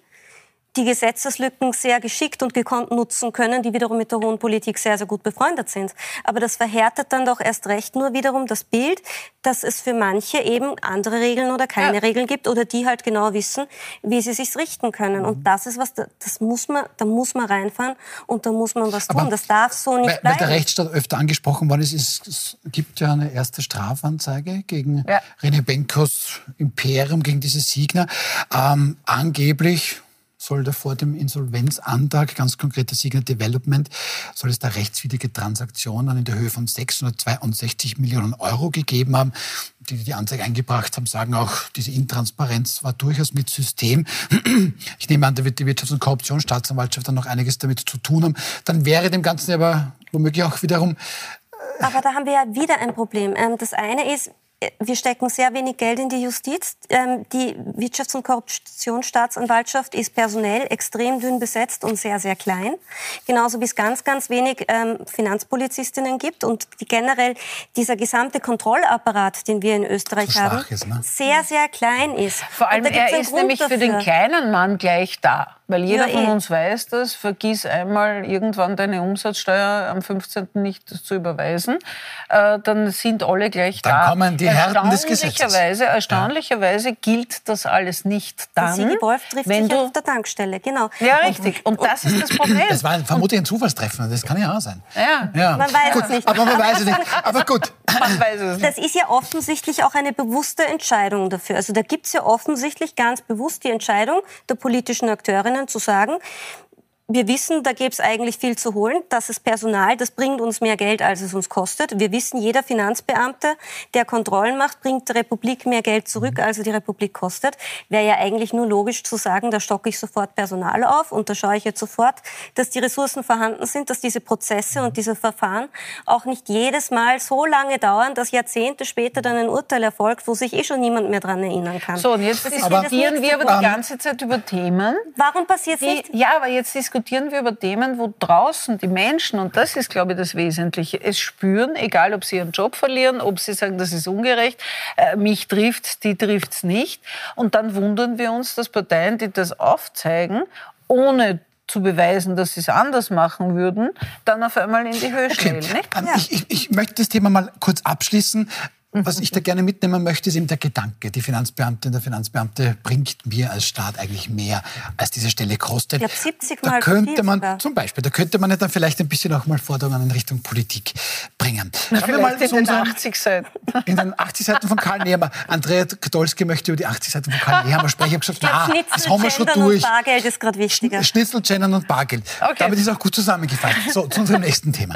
die Gesetzeslücken sehr geschickt und gekonnt nutzen können, die wiederum mit der hohen Politik sehr, sehr gut befreundet sind. Aber das verhärtet dann doch erst recht nur wiederum das Bild, dass es für manche eben andere Regeln oder keine ja. Regeln gibt oder die halt genau wissen, wie sie sich richten können. Mhm. Und das ist was, das muss man, da muss man reinfahren und da muss man was tun. Aber das darf so nicht weil, bleiben. Weil der Rechtsstaat öfter angesprochen worden ist, ist, es gibt ja eine erste Strafanzeige gegen ja. René Benkos Imperium, gegen diese Signer. Ähm, angeblich soll da vor dem Insolvenzantrag, ganz konkret der Signer Development, soll es da rechtswidrige Transaktionen in der Höhe von 662 Millionen Euro gegeben haben. Die, die die Anzeige eingebracht haben, sagen auch, diese Intransparenz war durchaus mit System. Ich nehme an, da wird die Wirtschafts- und Korruptionsstaatsanwaltschaft dann noch einiges damit zu tun haben. Dann wäre dem Ganzen aber womöglich auch wiederum aber da haben wir ja wieder ein Problem. Ähm, das eine ist, wir stecken sehr wenig Geld in die Justiz. Ähm, die Wirtschafts- und Korruptionsstaatsanwaltschaft ist personell extrem dünn besetzt und sehr, sehr klein. Genauso wie es ganz, ganz wenig ähm, Finanzpolizistinnen gibt und die generell dieser gesamte Kontrollapparat, den wir in Österreich haben, ist, ne? sehr, sehr klein ist. Vor allem, er ist nämlich dafür. für den kleinen Mann gleich da. Weil jeder Ja, von uns weiß das, vergiss einmal irgendwann deine Umsatzsteuer am 15. nicht zu überweisen, äh, dann sind alle gleich Dann da. kommen die Härten des Gesetzes. Erstaunlicherweise, erstaunlicherweise gilt das alles nicht Der dann, Sigi Wolf trifft wenn sich du... auf der Tankstelle, genau. Ja, richtig. Und das ist das Problem. Das war vermutlich ein Zufallstreffen, das kann ja auch sein. Ja. Ja. Man weiß gut, es nicht. Aber man weiß es nicht. Aber gut. Man weiß es nicht. Das ist ja offensichtlich auch eine bewusste Entscheidung dafür. Also da gibt es ja offensichtlich ganz bewusst die Entscheidung der politischen Akteurinnen zu sagen, wir wissen, da gäbe es eigentlich viel zu holen. Das ist Personal, das bringt uns mehr Geld, als es uns kostet. Wir wissen, jeder Finanzbeamte, der Kontrollen macht, bringt der Republik mehr Geld zurück, als die Republik kostet. Wäre ja eigentlich nur logisch zu sagen, da stocke ich sofort Personal auf und da schaue ich jetzt sofort, dass die Ressourcen vorhanden sind, dass diese Prozesse und diese Verfahren auch nicht jedes Mal so lange dauern, dass Jahrzehnte später dann ein Urteil erfolgt, wo sich eh schon niemand mehr dran erinnern kann. So, und jetzt ist diskutieren wir aber die ganze Zeit über Themen, Warum passiert es nicht? ja, aber jetzt diskutieren wir über Themen, wo draußen die Menschen, und das ist, glaube ich, das Wesentliche, es spüren, egal ob sie ihren Job verlieren, ob sie sagen, das ist ungerecht, äh, mich trifft's, die trifft's nicht. Und dann wundern wir uns, dass Parteien, die das aufzeigen, ohne zu beweisen, dass sie es anders machen würden, dann auf einmal in die Höhe Okay. schnellen. Nicht? Ähm, Ich, ich, ich möchte das Thema mal kurz abschließen. Was ich da gerne mitnehmen möchte, ist eben der Gedanke. Die Finanzbeamtin, der Finanzbeamte bringt mir als Staat eigentlich mehr, als diese Stelle kostet. Ich glaub, 70 da Mal so könnte man sogar. zum Beispiel, da könnte man ja dann vielleicht ein bisschen auch mal Forderungen in Richtung Politik bringen. Schauen wir mal in zu den unserem 80 Seiten. in den 80 Seiten von Karl Nehammer. Andrea Kadolski möchte über die 80 Seiten von Karl Nehammer sprechen. Ich habe gesagt, Ich glaub, na, Schnitzel, das haben wir schon Gendern durch. und Bargeld ist gerade wichtiger. Schnitzel, Gendern und Bargeld. Okay. Damit ist auch gut zusammengefallen. So, zu unserem nächsten Thema.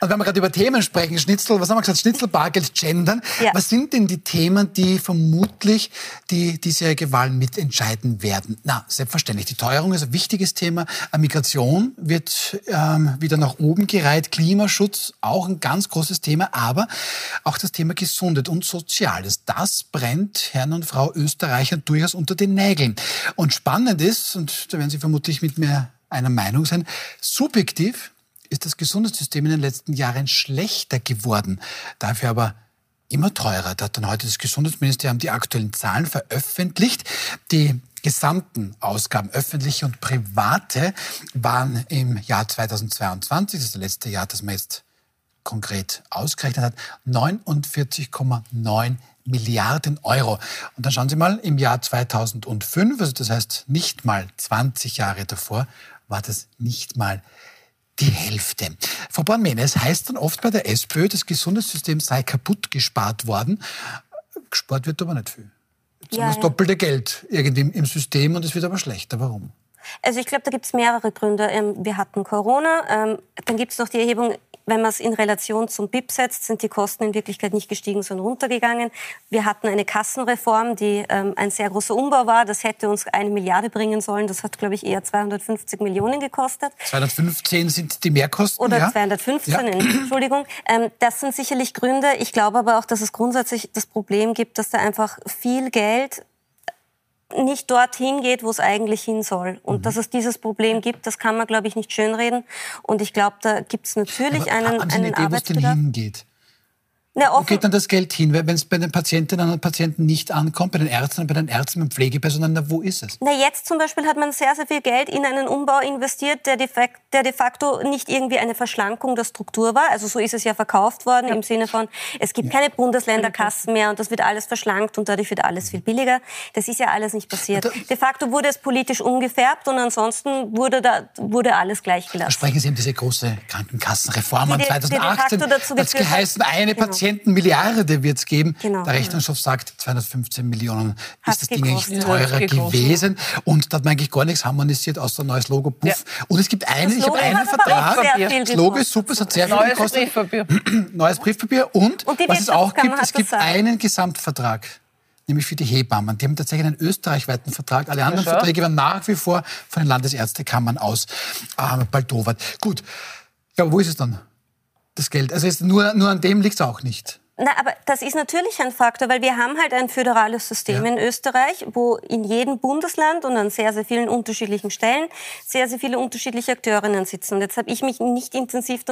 Und wenn wir gerade über Themen sprechen, Schnitzel, was haben wir gesagt? Schnitzel, Bargeld, Gendern. Ja. Was sind denn die Themen, die vermutlich die diesjährige Wahl mitentscheiden werden? Na, selbstverständlich. Die Teuerung ist ein wichtiges Thema. Migration wird ähm, wieder nach oben gereiht. Klimaschutz auch ein ganz großes Thema. Aber auch das Thema Gesundheit und Soziales. Das brennt Herrn und Frau Österreicher durchaus unter den Nägeln. Und spannend ist, und da werden Sie vermutlich mit mir einer Meinung sein, subjektiv ist das Gesundheitssystem in den letzten Jahren schlechter geworden. Dafür aber immer teurer. Da hat dann heute das Gesundheitsministerium die aktuellen Zahlen veröffentlicht. Die gesamten Ausgaben, öffentliche und private, waren im Jahr 2022, das ist das letzte Jahr, das man jetzt konkret ausgerechnet hat, 49,9 Milliarden Euro. Und dann schauen Sie mal, im Jahr 2005, also das heißt nicht mal 20 Jahre davor, war das nicht mal die Hälfte. Frau Bornmene, es heißt dann oft bei der SPÖ, das Gesundheitssystem sei kaputt gespart worden. Gespart wird aber nicht viel. Jetzt Ja, haben wir das doppelte Geld irgendwie im- im System und es wird aber schlechter. Warum? Also ich glaube, da gibt es mehrere Gründe. Ähm, Wir hatten Corona, ähm, dann gibt es noch die Erhebung, wenn man es in Relation zum BIP setzt, sind die Kosten in Wirklichkeit nicht gestiegen, sondern runtergegangen. Wir hatten eine Kassenreform, die ähm, ein sehr großer Umbau war. Das hätte uns eine Milliarde bringen sollen. Das hat, glaube ich, eher 250 Millionen gekostet. 215 sind die Mehrkosten, Oder ja? 215, Ja. Entschuldigung. Ähm, das sind sicherlich Gründe. Ich glaube aber auch, dass es grundsätzlich das Problem gibt, dass da einfach viel Geld nicht dorthin geht, wo es eigentlich hin soll. Und Mhm. dass es dieses Problem gibt, das kann man, glaube ich, nicht schönreden. Und ich glaube, da gibt es natürlich Aber einen, haben Sie eine einen Idee, wo es denn hingeht? Na, Wo geht dann das Geld hin? Wenn es bei den Patientinnen und Patienten nicht ankommt, bei den Ärzten und bei den Ärzten, beim Pflegepersonal, na, wo ist es? Na, jetzt zum Beispiel hat man sehr, sehr viel Geld in einen Umbau investiert, der de, fac- der de facto nicht irgendwie eine Verschlankung der Struktur war. Also so ist es ja verkauft worden im Sinne von, es gibt keine Bundesländerkassen mehr und das wird alles verschlankt und dadurch wird alles viel billiger. Das ist ja alles nicht passiert. De facto wurde es politisch umgefärbt und ansonsten wurde, da, wurde alles gleich Da gelassen. sprechen Sie eben diese große Krankenkassenreform Die an de- die de 2018. facto dazu hat- geheißen, eine Genau. Patientenmilliarde wird es geben. Genau. Der Rechnungshof sagt, 215 Millionen Hat's ist das Ding eigentlich teurer gewesen. Und da hat man eigentlich gar nichts harmonisiert, außer ein neues Logo. Puff. Und es gibt einen, ich habe einen Vertrag. Das Logo ist super, es hat sehr viel Neues gekostet. Briefpapier. Neues Briefpapier. Und, Und was es auch gibt, es gibt einen Gesamtvertrag. Nämlich für die Hebammen. Die haben tatsächlich einen österreichweiten Vertrag. Alle anderen schau. Verträge werden nach wie vor von den Landesärztekammern aus äh, baldowert. Gut. Ja, aber wo ist es dann? Das Geld. Also jetzt nur, nur an dem liegt es auch nicht. Na, aber das ist natürlich ein Faktor, weil wir haben halt ein föderales System Ja. in Österreich, wo in jedem Bundesland und an sehr, sehr vielen unterschiedlichen Stellen sehr, sehr viele unterschiedliche Akteurinnen sitzen. Und jetzt habe ich mich nicht intensiv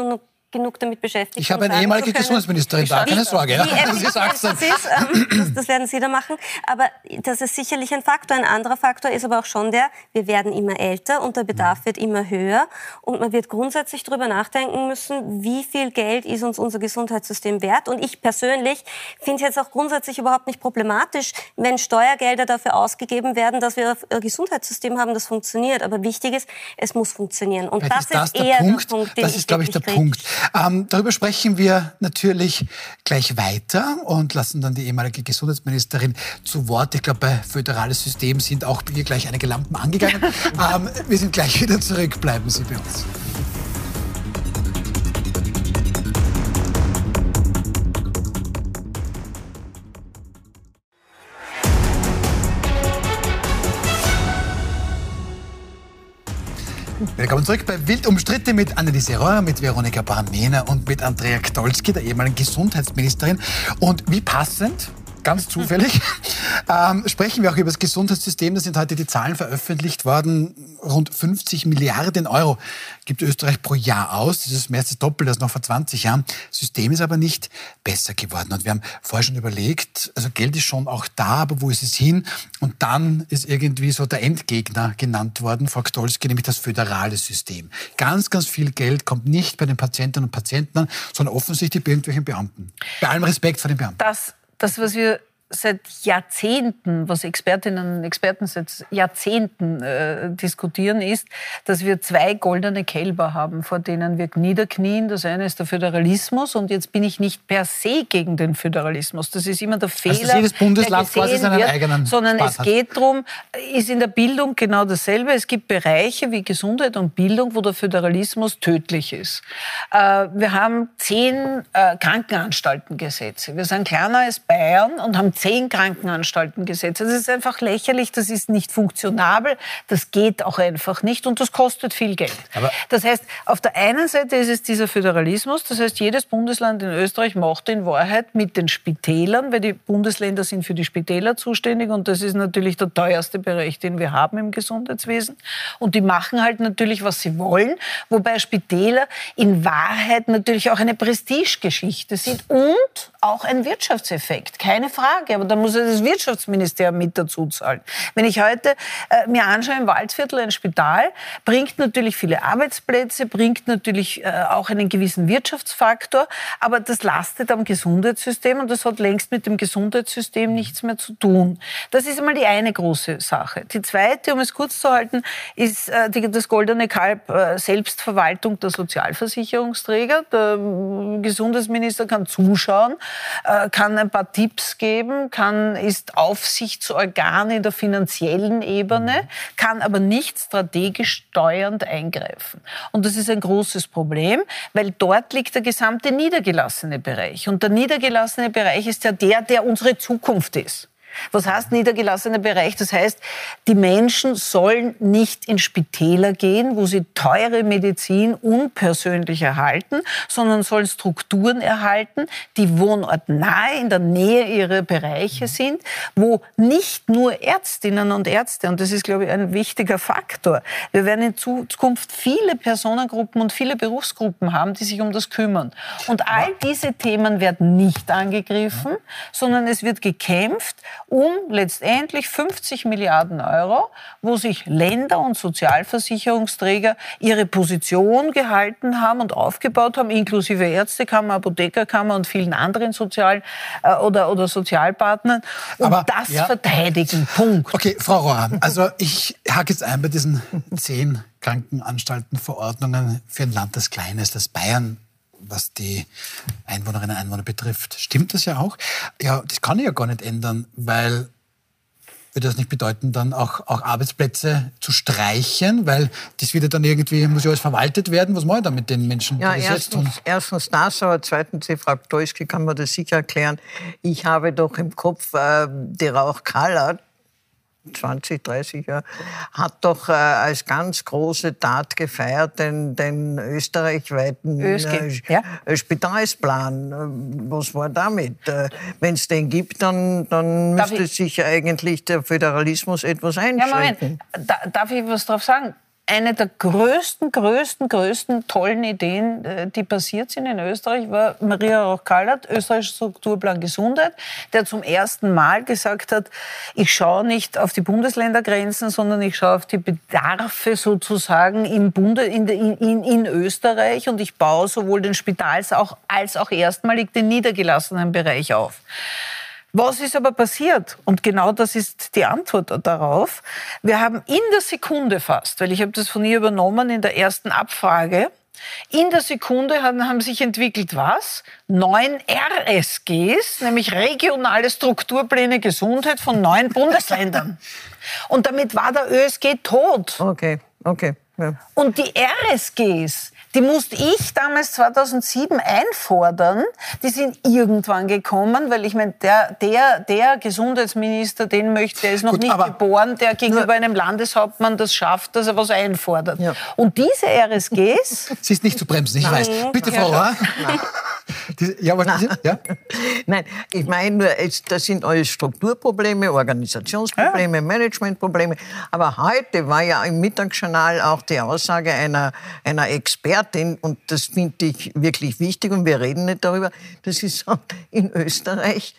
genug damit beschäftigt. Ich habe eine ehemalige Gesundheitsministerin da, keine Sorge. Ja. Wie das, das, ist, ähm, das, das, werden Sie da machen. Aber das ist sicherlich ein Faktor. Ein anderer Faktor ist aber auch schon der, wir werden immer älter und der Bedarf wird immer höher. Und man wird grundsätzlich darüber nachdenken müssen, wie viel Geld ist uns unser Gesundheitssystem wert. Und ich persönlich finde es jetzt auch grundsätzlich überhaupt nicht problematisch, wenn Steuergelder dafür ausgegeben werden, dass wir ein Gesundheitssystem haben, das funktioniert. Aber wichtig ist, es muss funktionieren. Und das, ist, das ist eher Punkt, der Punkt, den Das ist, glaube ich, der Punkt. Ähm, darüber sprechen wir natürlich gleich weiter und lassen dann die ehemalige Gesundheitsministerin zu Wort. Ich glaube, bei föderales System sind auch hier gleich einige Lampen angegangen. ähm, wir sind gleich wieder zurück. Bleiben Sie bei uns. Willkommen zurück bei Wild umstritten mit Anneliese Reuer, mit Veronika Barmena und mit Andrea Ktolski, der ehemaligen Gesundheitsministerin. Und wie passend, ganz zufällig, ähm, sprechen wir auch über das Gesundheitssystem. Da sind heute die Zahlen veröffentlicht worden. Rund 50 Milliarden Euro gibt Österreich pro Jahr aus. Das ist mehr als das Doppelte als noch vor 20 Jahren. Das System ist aber nicht besser geworden. Und wir haben vorher schon überlegt, also Geld ist schon auch da, aber wo ist es hin? Und dann ist irgendwie so der Endgegner genannt worden, Frau Ktolski, nämlich das föderale System. Ganz, ganz viel Geld kommt nicht bei den Patientinnen und Patienten an, sondern offensichtlich bei irgendwelchen Beamten. Bei allem Respekt vor den Beamten. Das das, was wir seit Jahrzehnten, was Expertinnen und Experten seit Jahrzehnten äh, diskutieren, ist, dass wir zwei goldene Kälber haben, vor denen wir niederknien. Das eine ist der Föderalismus und jetzt bin ich nicht per se gegen den Föderalismus. Das ist immer der Fehler, also jedes Bundesland quasi seinen wird, eigenen sondern Spaß es geht darum, ist in der Bildung genau dasselbe. Es gibt Bereiche wie Gesundheit und Bildung, wo der Föderalismus tödlich ist. Äh, wir haben zehn äh, Krankenanstaltengesetze. Wir sind kleiner als Bayern und haben zehn Krankenanstalten gesetzt. Das ist einfach lächerlich, das ist nicht funktionabel, das geht auch einfach nicht und das kostet viel Geld. Aber das heißt, auf der einen Seite ist es dieser Föderalismus, das heißt, jedes Bundesland in Österreich macht in Wahrheit mit den Spitälern, weil die Bundesländer sind für die Spitäler zuständig und das ist natürlich der teuerste Bereich, den wir haben im Gesundheitswesen. Und die machen halt natürlich, was sie wollen, wobei Spitäler in Wahrheit natürlich auch eine Prestigegeschichte sind und auch ein Wirtschaftseffekt, keine Frage. Aber dann muss ja das Wirtschaftsministerium mit dazu zahlen. Wenn ich heute äh, mir anschaue, im Waldviertel ein Spital, bringt natürlich viele Arbeitsplätze, bringt natürlich äh, auch einen gewissen Wirtschaftsfaktor, aber das lastet am Gesundheitssystem und das hat längst mit dem Gesundheitssystem nichts mehr zu tun. Das ist einmal die eine große Sache. Die zweite, um es kurz zu halten, ist äh, die, das goldene Kalb äh, Selbstverwaltung der Sozialversicherungsträger. Der äh, Gesundheitsminister kann zuschauen, äh, kann ein paar Tipps geben, kann, ist Aufsichtsorgan in der finanziellen Ebene, kann aber nicht strategisch steuernd eingreifen. Und das ist ein großes Problem, weil dort liegt der gesamte niedergelassene Bereich. Und der niedergelassene Bereich ist ja der, der unsere Zukunft ist. Was heißt niedergelassener Bereich? Das heißt, die Menschen sollen nicht in Spitäler gehen, wo sie teure Medizin unpersönlich erhalten, sondern sollen Strukturen erhalten, die wohnortnahe in der Nähe ihrer Bereiche sind, wo nicht nur Ärztinnen und Ärzte, und das ist, glaube ich, ein wichtiger Faktor, wir werden in Zukunft viele Personengruppen und viele Berufsgruppen haben, die sich um das kümmern. Und all diese Themen werden nicht angegriffen, sondern es wird gekämpft um letztendlich 50 Milliarden Euro, wo sich Länder und Sozialversicherungsträger ihre Position gehalten haben und aufgebaut haben, inklusive Ärztekammer, Apothekerkammer und vielen anderen Sozial- äh, oder, oder Sozialpartnern, und Aber, das ja. verteidigen. Punkt. Okay, Frau Rohr, also ich hake jetzt ein bei diesen zehn Krankenanstaltenverordnungen für ein Land, das klein ist, das Bayern was die Einwohnerinnen und Einwohner betrifft. Stimmt das ja auch? Ja, das kann ich ja gar nicht ändern, weil würde das nicht bedeuten, dann auch, auch Arbeitsplätze zu streichen, weil das wieder dann irgendwie, muss ja alles verwaltet werden. Was mache ich da mit den Menschen, ja, die das erstens, jetzt tun? Erstens das, aber zweitens, die Frau Dolski kann mir das sicher erklären. Ich habe doch im Kopf äh, die Rauchkala, 20, 30 Jahre, hat doch äh, als ganz große Tat gefeiert den, den österreichweiten äh, ja. Spitalsplan. Äh, was war damit? Äh, Wenn es den gibt, dann, dann müsste sich eigentlich der Föderalismus etwas einschränken. Ja, Moment. Da, darf ich was drauf sagen? Eine der größten, größten, größten tollen Ideen, äh, die passiert sind in Österreich, war Maria Roch-Kallert, österreichischer Strukturplan Gesundheit, der zum ersten Mal gesagt hat, ich schaue nicht auf die Bundesländergrenzen, sondern ich schaue auf die Bedarfe sozusagen im Bunde, in, in, in Österreich und ich baue sowohl den Spitals auch, als auch erstmalig den niedergelassenen Bereich auf. Was ist aber passiert? Und genau das ist die Antwort darauf. Wir haben in der Sekunde fast, weil ich habe das von ihr übernommen in der ersten Abfrage, in der Sekunde haben, haben sich entwickelt was? Neun RSGs, nämlich regionale Strukturpläne Gesundheit von neun Bundesländern. Und damit war der ÖSG tot. Okay, okay. Ja. Und die RSGs, die musste ich damals 2007 einfordern. Die sind irgendwann gekommen, weil ich meine, der, der, der Gesundheitsminister, den möchte, der ist noch Gut, nicht geboren, der gegenüber einem Landeshauptmann das schafft, dass er was einfordert. Ja. Und diese RSGs... Sie ist nicht zu bremsen, ich Nein. weiß. Bitte, Frau Rohr. Ja, aber Nein. Ja? Nein, ich meine nur, das sind alles Strukturprobleme, Organisationsprobleme, ja. Managementprobleme. Aber heute war ja im Mittagsjournal auch die Aussage einer, einer Expertin, und das finde ich wirklich wichtig, und wir reden nicht darüber, dass sie sagt, in Österreich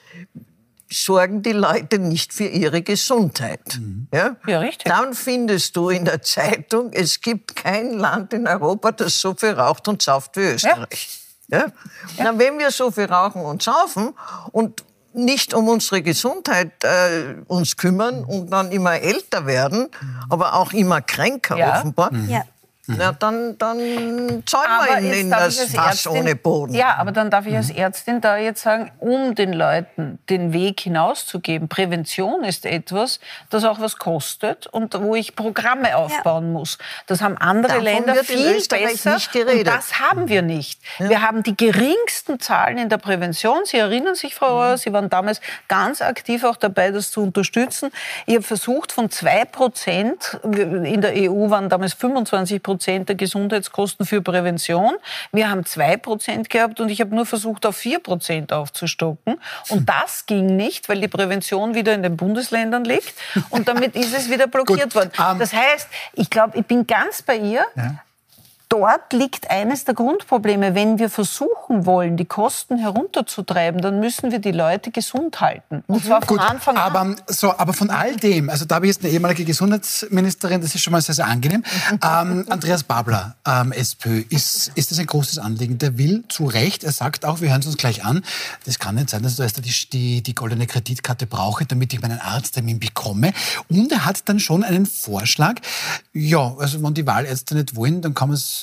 sorgen die Leute nicht für ihre Gesundheit. Mhm. Ja? ja, richtig. Dann findest du in der Zeitung, es gibt kein Land in Europa, das so viel raucht und sauft wie Österreich. Ja? Ja? Na, wenn wir so viel rauchen und saufen und nicht um unsere Gesundheit äh, uns kümmern und dann immer älter werden, aber auch immer kränker ja. offenbar, ja. Mhm. Na, dann, dann zahlen wir in, in das Fass ohne Boden. Ja, aber dann darf ich als mhm. Ärztin da jetzt sagen, um den Leuten den Weg hinauszugeben, Prävention ist etwas, das auch was kostet und wo ich Programme aufbauen ja. muss. Das haben andere Davon Länder viel besser nicht geredet. und das haben wir nicht. Ja. Wir haben die geringsten Zahlen in der Prävention. Sie erinnern sich, Frau Auer, mhm. Sie waren damals ganz aktiv auch dabei, das zu unterstützen. Habe versucht, von zwei Prozent, in der EU waren damals 25 Prozent, Prozent der Gesundheitskosten für Prävention. Wir haben zwei Prozent gehabt und ich habe nur versucht, auf vier Prozent aufzustocken. Und das ging nicht, weil die Prävention wieder in den Bundesländern liegt. Und damit ist es wieder blockiert Gut, worden. Ähm, das heißt, ich glaube, ich bin ganz bei ihr. Ja dort liegt eines der Grundprobleme. Wenn wir versuchen wollen, die Kosten herunterzutreiben, dann müssen wir die Leute gesund halten. Und zwar von Gut, Anfang an. Aber, so, aber von all dem, also da habe ich jetzt eine ehemalige Gesundheitsministerin, das ist schon mal sehr, sehr angenehm. Ähm, Andreas Babler, ähm, SPÖ, ist, ist das ein großes Anliegen? Der will zu Recht, er sagt auch, wir hören es uns gleich an, das kann nicht sein, dass ich die, die, die goldene Kreditkarte brauche, damit ich meinen Arzttermin bekomme. Und er hat dann schon einen Vorschlag, ja, also wenn die Wahlärzte nicht wollen, dann kann man es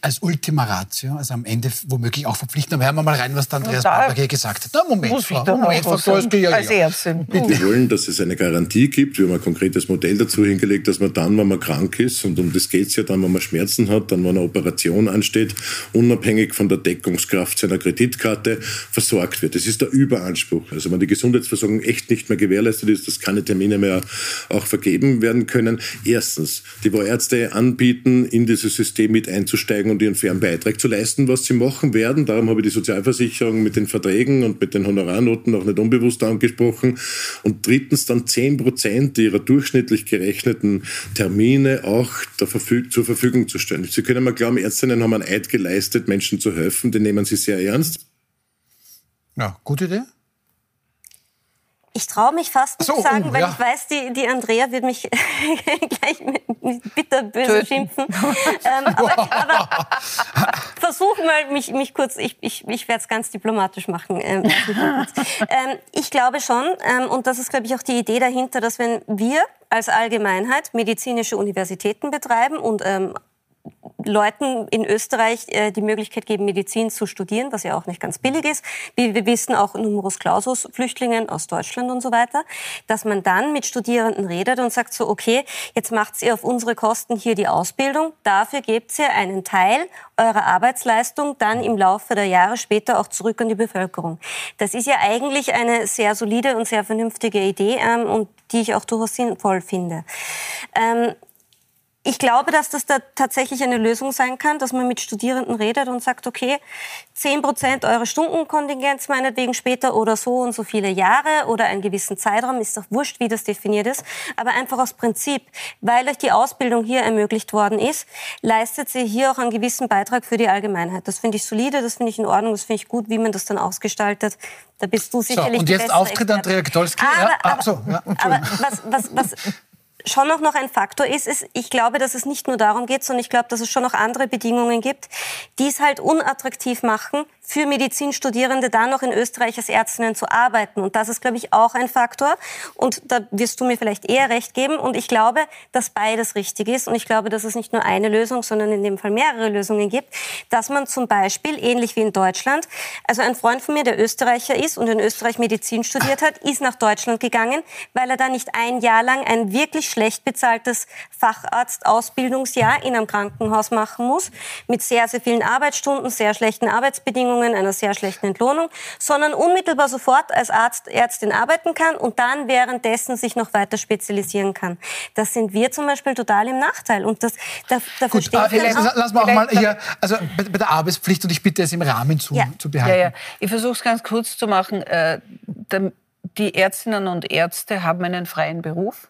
als Ultima Ratio, also am Ende womöglich auch verpflichten. Aber hören wir mal rein, was der Andreas Babler gesagt hat. Na, Moment, Frau, Moment, Frau Koski, ja, als Ärztin. Wir wollen, dass es eine Garantie gibt. Wir haben ein konkretes Modell dazu hingelegt, dass man dann, wenn man krank ist, und um das geht es ja dann, wenn man Schmerzen hat, dann, wenn eine Operation ansteht, unabhängig von der Deckungskraft seiner Kreditkarte versorgt wird. Das ist der Überanspruch. Also wenn die Gesundheitsversorgung echt nicht mehr gewährleistet ist, dass keine Termine mehr auch vergeben werden können. Erstens, die wo Ärzte anbieten, in dieses System mit einzusteigen, einzusteigen und ihren fairen Beitrag zu leisten, was sie machen werden. Darum habe ich die Sozialversicherung mit den Verträgen und mit den Honorarnoten auch nicht unbewusst angesprochen. Und drittens dann 10 Prozent ihrer durchschnittlich gerechneten Termine auch Verfüg zur Verfügung zu stellen. Sie können mal glauben, Ärztinnen haben einen Eid geleistet, Menschen zu helfen. Den nehmen sie sehr ernst. Ja, gute Idee. Ich traue mich fast nicht so, sagen, oh, weil ja. ich weiß, die, die Andrea wird mich gleich mit, mit bitterböse schimpfen. ähm, aber, aber versuch mal, mich, mich kurz, ich, ich, ich werde es ganz diplomatisch machen. Ähm, ähm, ich glaube schon, ähm, und das ist, glaube ich, auch die Idee dahinter, dass wenn wir als Allgemeinheit medizinische Universitäten betreiben und ähm, Leuten in Österreich äh, die Möglichkeit geben, Medizin zu studieren, was ja auch nicht ganz billig ist. Wie wir wissen, auch Numerus Clausus Flüchtlingen aus Deutschland und so weiter, dass man dann mit Studierenden redet und sagt so, okay, jetzt macht ihr auf unsere Kosten hier die Ausbildung, dafür gebt ihr einen Teil eurer Arbeitsleistung dann im Laufe der Jahre später auch zurück an die Bevölkerung. Das ist ja eigentlich eine sehr solide und sehr vernünftige Idee ähm, und die ich auch durchaus sinnvoll finde. Ähm, ich glaube, dass das da tatsächlich eine Lösung sein kann, dass man mit Studierenden redet und sagt, okay, 10 Prozent eure Stundenkontingenz meinetwegen später oder so und so viele Jahre oder einen gewissen Zeitraum, ist doch wurscht, wie das definiert ist, aber einfach aus Prinzip, weil euch die Ausbildung hier ermöglicht worden ist, leistet sie hier auch einen gewissen Beitrag für die Allgemeinheit. Das finde ich solide, das finde ich in Ordnung, das finde ich gut, wie man das dann ausgestaltet. Da bist du sicherlich so, und jetzt Auftritt Andrea Gdolski. Aber, ja, aber, so, ja, aber was, was, was schon auch noch ein Faktor ist, ist, ich glaube, dass es nicht nur darum geht, sondern ich glaube, dass es schon noch andere Bedingungen gibt, die es halt unattraktiv machen, für Medizinstudierende dann noch in Österreich als Ärztinnen zu arbeiten. Und das ist, glaube ich, auch ein Faktor. Und da wirst du mir vielleicht eher recht geben. Und ich glaube, dass beides richtig ist. Und ich glaube, dass es nicht nur eine Lösung, sondern in dem Fall mehrere Lösungen gibt. Dass man zum Beispiel, ähnlich wie in Deutschland, also ein Freund von mir, der Österreicher ist und in Österreich Medizin studiert hat, ist nach Deutschland gegangen, weil er da nicht ein Jahr lang ein wirklich schlecht bezahltes Facharztausbildungsjahr in einem Krankenhaus machen muss, mit sehr, sehr vielen Arbeitsstunden, sehr schlechten Arbeitsbedingungen, einer sehr schlechten Entlohnung, sondern unmittelbar sofort als Arzt, Ärztin arbeiten kann und dann währenddessen sich noch weiter spezialisieren kann. Das sind wir zum Beispiel total im Nachteil. Und das, da, da Gut, äh, vielleicht, lass mal auch mal hier, also bei, bei, der Arbeitspflicht, und ich bitte es im Rahmen zu, ja. zu behalten. Ja, ja. Ich versuche es ganz kurz zu machen. Äh, die Ärztinnen und Ärzte haben einen freien Beruf.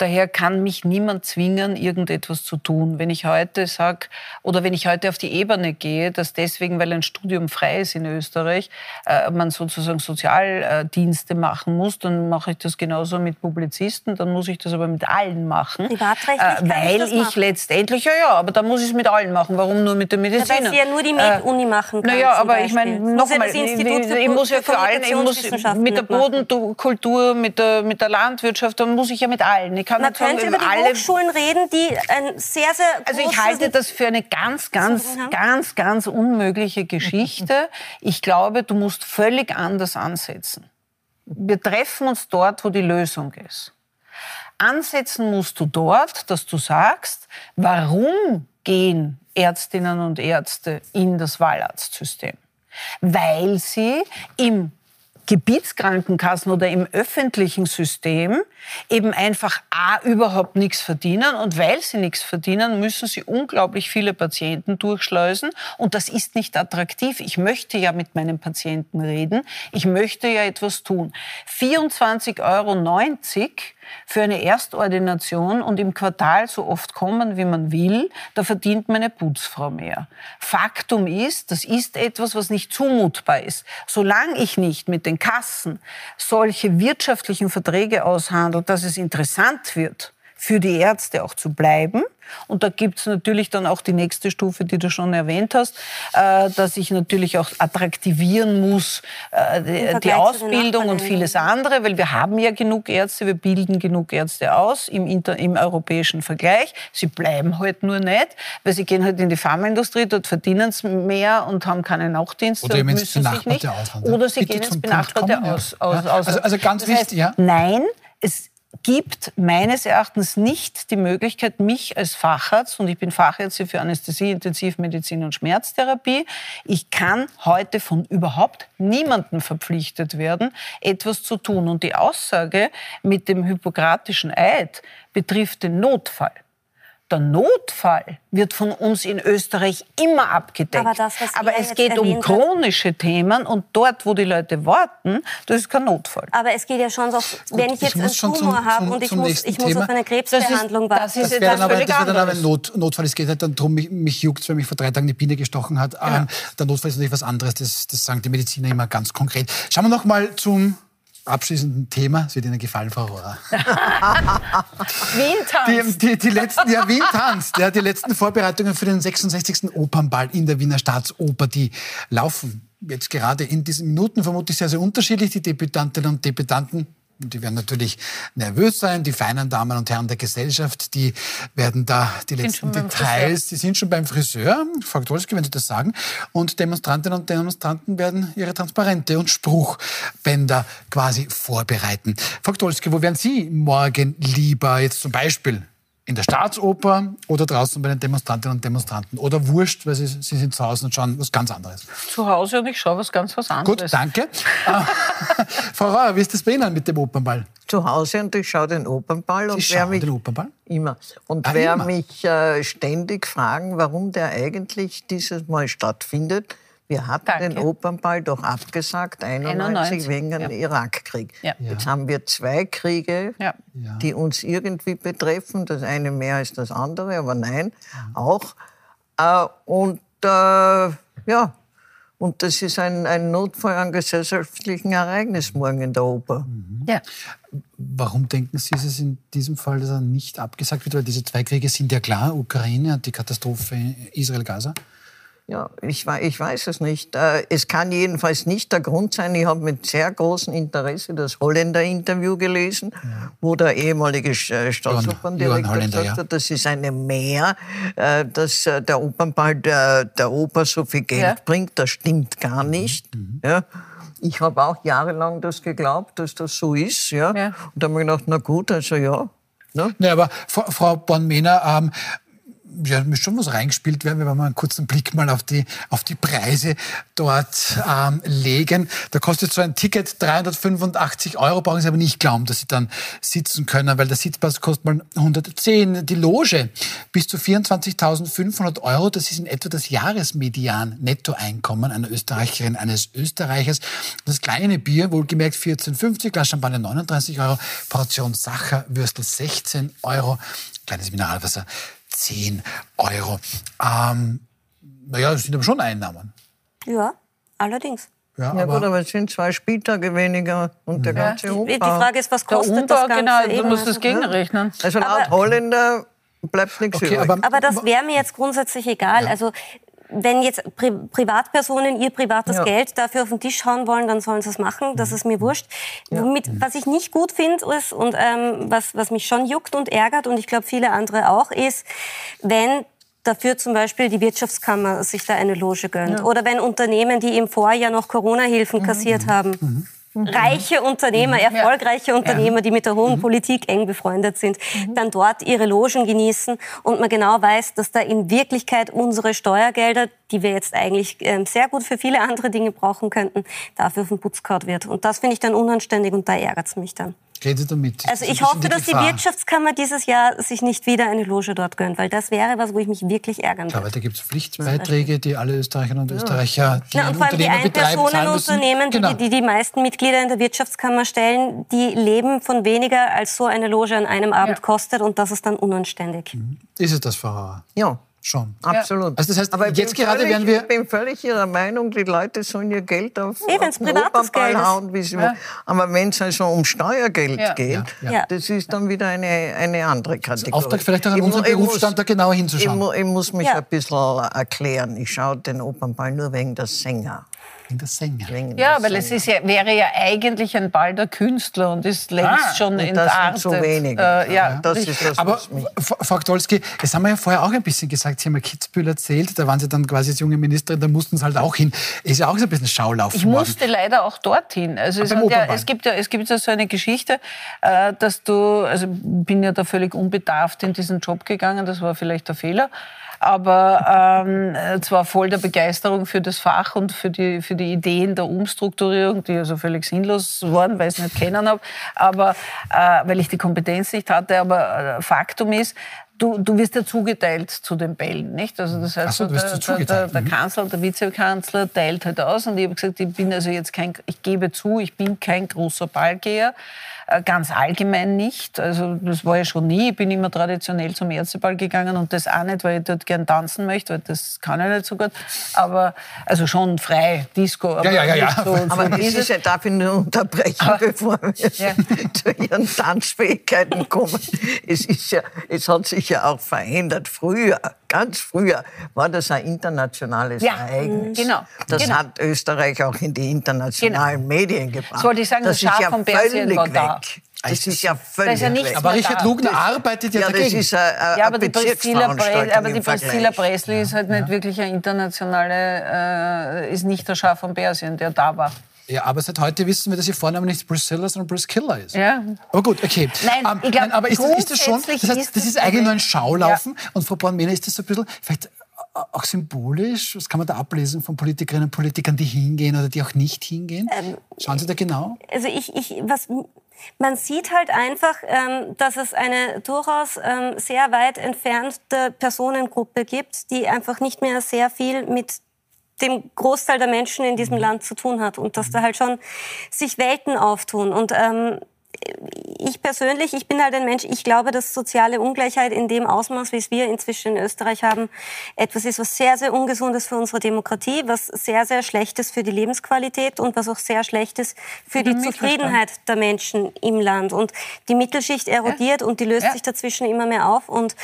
Daher kann mich niemand zwingen, irgendetwas zu tun. Wenn ich heute sage, oder wenn ich heute auf die Ebene gehe, dass deswegen, weil ein Studium frei ist in Österreich, äh, man sozusagen Sozialdienste machen muss, dann mache ich das genauso mit Publizisten, dann muss ich das aber mit allen machen. Privatrechtlich äh, Weil ich, ich letztendlich, ja, ja, aber da muss ich es mit allen machen. Warum nur mit der Medizin? Ja, weil Sie ja nur die Med-Uni äh, machen kann. Naja, aber ich meine, nochmal, ich, ich muss ja für allen, ich muss mit der Bodenkultur, mit der, mit der Landwirtschaft, da muss ich ja mit allen. Ich kann Man könnte über die alle Hochschulen reden, die ein sehr, sehr Also ich halte das für eine ganz, ganz, ganz, ganz unmögliche Geschichte. Ich glaube, du musst völlig anders ansetzen. Wir treffen uns dort, wo die Lösung ist. Ansetzen musst du dort, dass du sagst, warum gehen Ärztinnen und Ärzte in das Wahlarztsystem? Weil sie im Gebietskrankenkassen oder im öffentlichen System eben einfach A, überhaupt nichts verdienen und weil sie nichts verdienen, müssen sie unglaublich viele Patienten durchschleusen und das ist nicht attraktiv. Ich möchte ja mit meinen Patienten reden, ich möchte ja etwas tun. 24,90 Euro für eine Erstordination und im Quartal so oft kommen, wie man will, da verdient meine Putzfrau mehr. Faktum ist, das ist etwas, was nicht zumutbar ist. Solange ich nicht mit den Kassen solche wirtschaftlichen Verträge aushandle, dass es interessant wird, für die Ärzte auch zu bleiben. Und da gibt es natürlich dann auch die nächste Stufe, die du schon erwähnt hast, äh, dass ich natürlich auch attraktivieren muss, äh, die, Ausbildung und vieles andere, weil wir haben ja genug Ärzte, wir bilden genug Ärzte aus im, Inter, im europäischen Vergleich. Sie bleiben halt nur nicht, weil sie gehen halt in die Pharmaindustrie, dort verdienen sie mehr und haben keine Nachtdienste Oder müssen sich nicht. Ausland, Oder sie Bitte gehen ins Benachbarte aus, aus, ja. also, also ganz das wichtig, heißt, ja. Nein, es gibt meines Erachtens nicht die Möglichkeit, mich als Facharzt, und ich bin Fachärztin für Anästhesie, Intensivmedizin und Schmerztherapie, ich kann heute von überhaupt niemandem verpflichtet werden, etwas zu tun. Und die Aussage mit dem hippokratischen Eid betrifft den Notfall der Notfall wird von uns in Österreich immer abgedeckt. Aber, das, Aber es geht um chronische hat. Themen und dort, wo die Leute warten, das ist kein Notfall. Aber es geht ja schon so, wenn ich jetzt einen Tumor habe und ich muss, ich muss auf eine Krebsbehandlung warten. Das, ist, das, wäre dann, aber, das wäre dann aber ein Not, Notfall. Es geht halt dann darum, mich, mich juckt weil mich vor drei Tagen die Biene gestochen hat. Genau. Ähm, der Notfall ist natürlich was anderes. Das, das sagen die Mediziner immer ganz konkret. Schauen wir noch mal zum abschließenden Thema. Es wird Ihnen gefallen, Frau Rohrer. Wien tanzt. Die, die, die, letzten, ja, Wien tanzt. Ja, die letzten Vorbereitungen für den 66. Opernball in der Wiener Staatsoper, die laufen jetzt gerade in diesen Minuten vermutlich sehr, sehr unterschiedlich. Die Debütantinnen und Debütanten die werden natürlich nervös sein. Die feinen Damen und Herren der Gesellschaft, die werden da die letzten Details, die sind schon beim Friseur, Frau Dolski, wenn Sie das sagen. Und Demonstrantinnen und Demonstranten werden ihre Transparente und Spruchbänder quasi vorbereiten. Frau Dolski, wo wären Sie morgen lieber jetzt zum Beispiel in der Staatsoper oder draußen bei den Demonstrantinnen und Demonstranten? Oder wurscht, weil Sie, Sie sind zu Hause und schauen was ganz anderes? Zu Hause und ich schaue was ganz was anderes. Gut, danke. Frau Rauer, wie ist das bei Ihnen mit dem Opernball? zu Hause und ich schaue den Opernball. Sie und schauen wer mich, den Opernball? Immer. Und Ah, wer immer? mich äh, ständig fragen, warum der eigentlich dieses Mal stattfindet, wir hatten Danke. den Opernball doch abgesagt, 91, 91, wegen dem ja. Irakkrieg. Ja. Jetzt haben wir zwei Kriege, Ja. Die uns irgendwie betreffen. Das eine mehr als das andere, aber nein, auch. Äh, und äh, ja, und das ist ein, ein Notfall an gesellschaftlichen Ereignis morgen in der Oper. Ja. Warum denken Sie, ist es in diesem Fall, dass er nicht abgesagt wird? Weil diese zwei Kriege sind ja klar, Ukraine und die Katastrophe Israel-Gaza. Ja, ich, ich weiß es nicht. Äh, Es kann jedenfalls nicht der Grund sein. Ich habe mit sehr großem Interesse das Holländer-Interview gelesen, wo der ehemalige äh, Staatsoperndirektor Holländer, gesagt ja. hat, das ist eine Mehr, äh, dass der Opernball der, der Oper so viel Geld Ja. bringt. Das stimmt gar Mhm. nicht. Ja. Ich habe auch jahrelang das geglaubt, dass das so ist. Ja. Ja. Und da habe ich gedacht, na gut, also ja. Ne? Ja, aber Frau, Born-Mehner, ähm, ja, müsste schon was reingespielt werden, wenn wir mal einen kurzen Blick mal auf die, auf die Preise dort ähm, legen. Da kostet so ein Ticket 385 Euro, brauchen Sie aber nicht glauben, dass Sie dann sitzen können, weil der Sitzplatz kostet mal 110. Die Loge bis zu 24.500 Euro, das ist in etwa das Jahresmedian Nettoeinkommen einer Österreicherin, eines Österreichers. Das kleine Bier, wohlgemerkt 14,50, Glas Champagner 39 Euro, Portion Sacherwürstel 16 Euro, kleines Mineralwasser 10 Euro. Ähm, naja, das sind aber schon Einnahmen. Ja, allerdings. Ja, Ja aber, gut, aber es sind zwei Spieltage weniger und der ganze Die, Umbau. die Frage ist, was Der kostet Umbau, das Ganze? genau, du musst das Also- gegenrechnen. Also laut Aber- Holländer bleibt nichts okay, übrig. aber, Aber das wäre mir jetzt grundsätzlich egal. Also wenn jetzt Pri Privatpersonen ihr privates Ja. Geld dafür auf den Tisch hauen wollen, dann sollen sie es machen. Das ist mir wurscht. Womit, was ich nicht gut finde ist und ähm, was, was mich schon juckt und ärgert und ich glaube viele andere auch ist, wenn dafür zum Beispiel die Wirtschaftskammer sich da eine Loge gönnt. Oder wenn Unternehmen, die im Vorjahr noch Corona-Hilfen kassiert haben, reiche Unternehmer, erfolgreiche Unternehmer, die mit der hohen Politik eng befreundet sind, dann dort ihre Logen genießen und man genau weiß, dass da in Wirklichkeit unsere Steuergelder, die wir jetzt eigentlich ähm, sehr gut für viele andere Dinge brauchen könnten, dafür auf den Putz gehauen wird. Und das finde ich dann unanständig und da ärgert es mich dann. Rede damit. Also ich hoffe, dass die. Wirtschaftskammer dieses Jahr sich nicht wieder eine Loge dort gönnt, weil das wäre was, wo ich mich wirklich ärgern würde. weil da gibt es Pflichtbeiträge, die alle Österreicherinnen und Österreicher, die Ja, und vor allem die. Einpersonenunternehmen, Genau. die, die die meisten Mitglieder in der Wirtschaftskammer stellen, die leben von weniger, als so eine Loge an einem Abend Ja. kostet und das ist dann unanständig. Ist es das, Frau Hauer? Ja, Schon. absolut. Also das heißt, Aber ich jetzt bin gerade völlig, werden wir- Ich bin völlig Ihrer Meinung, die Leute sollen ihr Geld auf, Eh, den Opernball hauen, wie sie wollen. Aber wenn es also um Steuergeld Ja. geht, Ja, ja. das ist dann wieder eine, eine andere Kategorie. Auftrag vielleicht auch an unseren Berufsstand, da genauer hinzuschauen. Ich, mu- ich muss mich Ja. ein bisschen erklären. Ich schaue den Opernball nur wegen der Sänger. In der Sänger. Ja, weil es ist ja, wäre ja eigentlich ein Ball der Künstler und ist längst Ah, schon und das sind entartet. zu wenige. Äh, ja, Das richtig. ist das, Aber Frau Gdolski, das haben wir ja vorher auch ein bisschen gesagt. Sie haben ja Kitzbühel erzählt, da waren Sie dann quasi als junge Ministerin, da mussten Sie halt auch hin. Ist ja auch so ein bisschen Schaulaufen Ich worden. musste leider auch dorthin. Also es, beim hat ja, es, gibt ja, es gibt ja so eine Geschichte, äh, dass du, also bin ja da völlig unbedarft in diesen Job gegangen, das war vielleicht der Fehler. Aber ähm, äh, zwar voll der Begeisterung für das Fach und für die, für die Ideen der Umstrukturierung, die also völlig sinnlos waren, weil ich es nicht kennen habe, aber äh, weil ich die Kompetenz nicht hatte. Aber äh, Faktum ist, du, du wirst ja zugeteilt zu den Bällen, nicht? Also das heißt, so, der, der, der, der mhm. Kanzler, der Vizekanzler teilt halt aus und ich habe gesagt, ich bin also jetzt kein, ich gebe zu, ich bin kein großer Ballgeher, ganz allgemein nicht. Also das war ja schon nie. Ich bin immer traditionell zum Ärzteball gegangen und das auch nicht, weil ich dort gern tanzen möchte, weil das kann ich nicht so gut. Aber also schon frei, Disco. Aber Ja, ja, ja, ja. So, so Aber es dieses- ist ja, darf ich nur unterbrechen, bevor wir Ja. zu Ihren Tanzfähigkeiten kommen. Es, ist ja, es hat sich ja auch verändert. Früher, ganz früher, war das ein internationales Ja, Ereignis. genau, Das genau. hat Österreich auch in die internationalen Medien gebracht. Das wollte ich sagen, das ist Schaf ja von völlig war da. weg. Das ist ja völlig ist ja weg. Aber Richard. Lugner arbeitet ja, ja, das dagegen. ist eine, eine Ja, aber die Priscilla, aber die. Priscilla Presley ist halt nicht wirklich eine internationale, äh, ist nicht der Schaf von Persien, der da war. Ja, aber seit heute wissen wir, dass Ihr Vorname nicht Priscilla, sondern Priscilla ist. Ja. Aber gut, okay. Ähm, Nein, ich glaub, aber ist, das- ist das schon, das, heißt, ist das ist eigentlich nur ein Schaulaufen. Und Frau Born-Mehner, ist das so ein bisschen, vielleicht auch symbolisch? Was kann man da ablesen von Politikerinnen und Politikern, die hingehen oder die auch nicht hingehen? Ähm, Schauen Sie da genau? Also ich, ich, was, man sieht halt einfach, ähm, dass es eine durchaus ähm, sehr weit entfernte Personengruppe gibt, die einfach nicht mehr sehr viel mit dem Großteil der Menschen in diesem mhm. Land zu tun hat und dass da halt schon sich Welten auftun. Und ähm, ich persönlich, ich bin halt ein Mensch, ich glaube, dass soziale Ungleichheit in dem Ausmaß, wie es wir inzwischen in Österreich haben, etwas ist, was sehr, sehr ungesundes für unsere Demokratie, was sehr, sehr schlecht ist für die Lebensqualität und was auch sehr schlecht ist für die Zufriedenheit der Menschen im Land. Und die Mittelschicht erodiert ja. und die löst ja. sich dazwischen immer mehr auf. Und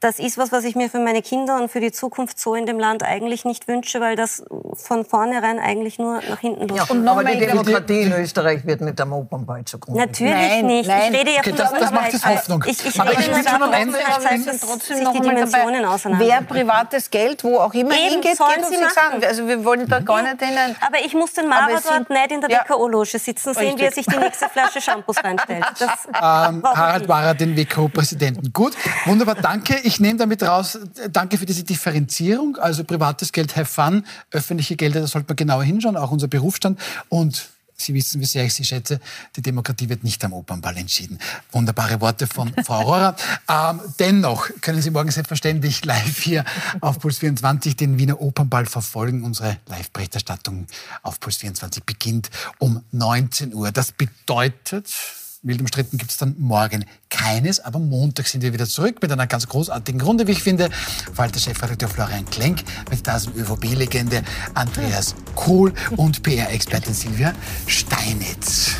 das ist was, was ich mir für meine Kinder und für die Zukunft so in dem Land eigentlich nicht wünsche, weil das von vornherein eigentlich nur nach hinten losgeht. Ja, und aber die Demokratie in Österreich wird mit dem Opernball zugrunde. Natürlich nein, nicht. Nein. Ich rede ja okay, von das, das macht jetzt Hoffnung. Ich, ich aber ich will schon am Ende trotzdem noch die Dimensionen auseinander. Wer privates Geld wo auch immer Eben, hingeht, sollen geht Sie machen. Also wir wollen da gar nicht in ein... Aber ich muss den Mara dort nicht in der ja. WKO-Loge sitzen sehen, wie er sich die nächste Flasche Shampoos reinstellt. Das ähm, Harald Mara, den WKO-Präsidenten. Gut, wunderbar, danke. Ich nehme damit raus, danke für diese Differenzierung. Also privates Geld, have fun, öffentliche Gelder, da sollte man genauer hinschauen, auch unser Berufsstand. Und Sie wissen, wie sehr ich Sie schätze. Die Demokratie wird nicht am Opernball entschieden. Wunderbare Worte von Frau Aurora. ähm, dennoch können Sie morgen selbstverständlich live hier auf Puls 24 den Wiener Opernball verfolgen. Unsere Live-Berichterstattung auf Puls 24 beginnt um 19 Uhr. Das bedeutet, wild umstritten gibt es dann morgen keines, aber Montag sind wir wieder zurück mit einer ganz großartigen Runde, wie ich finde. Falter-Chefredakteur Florian Klenk, mit das ÖVP-Legende Andreas Kohl und PR-Expertin Silvia Steinitz.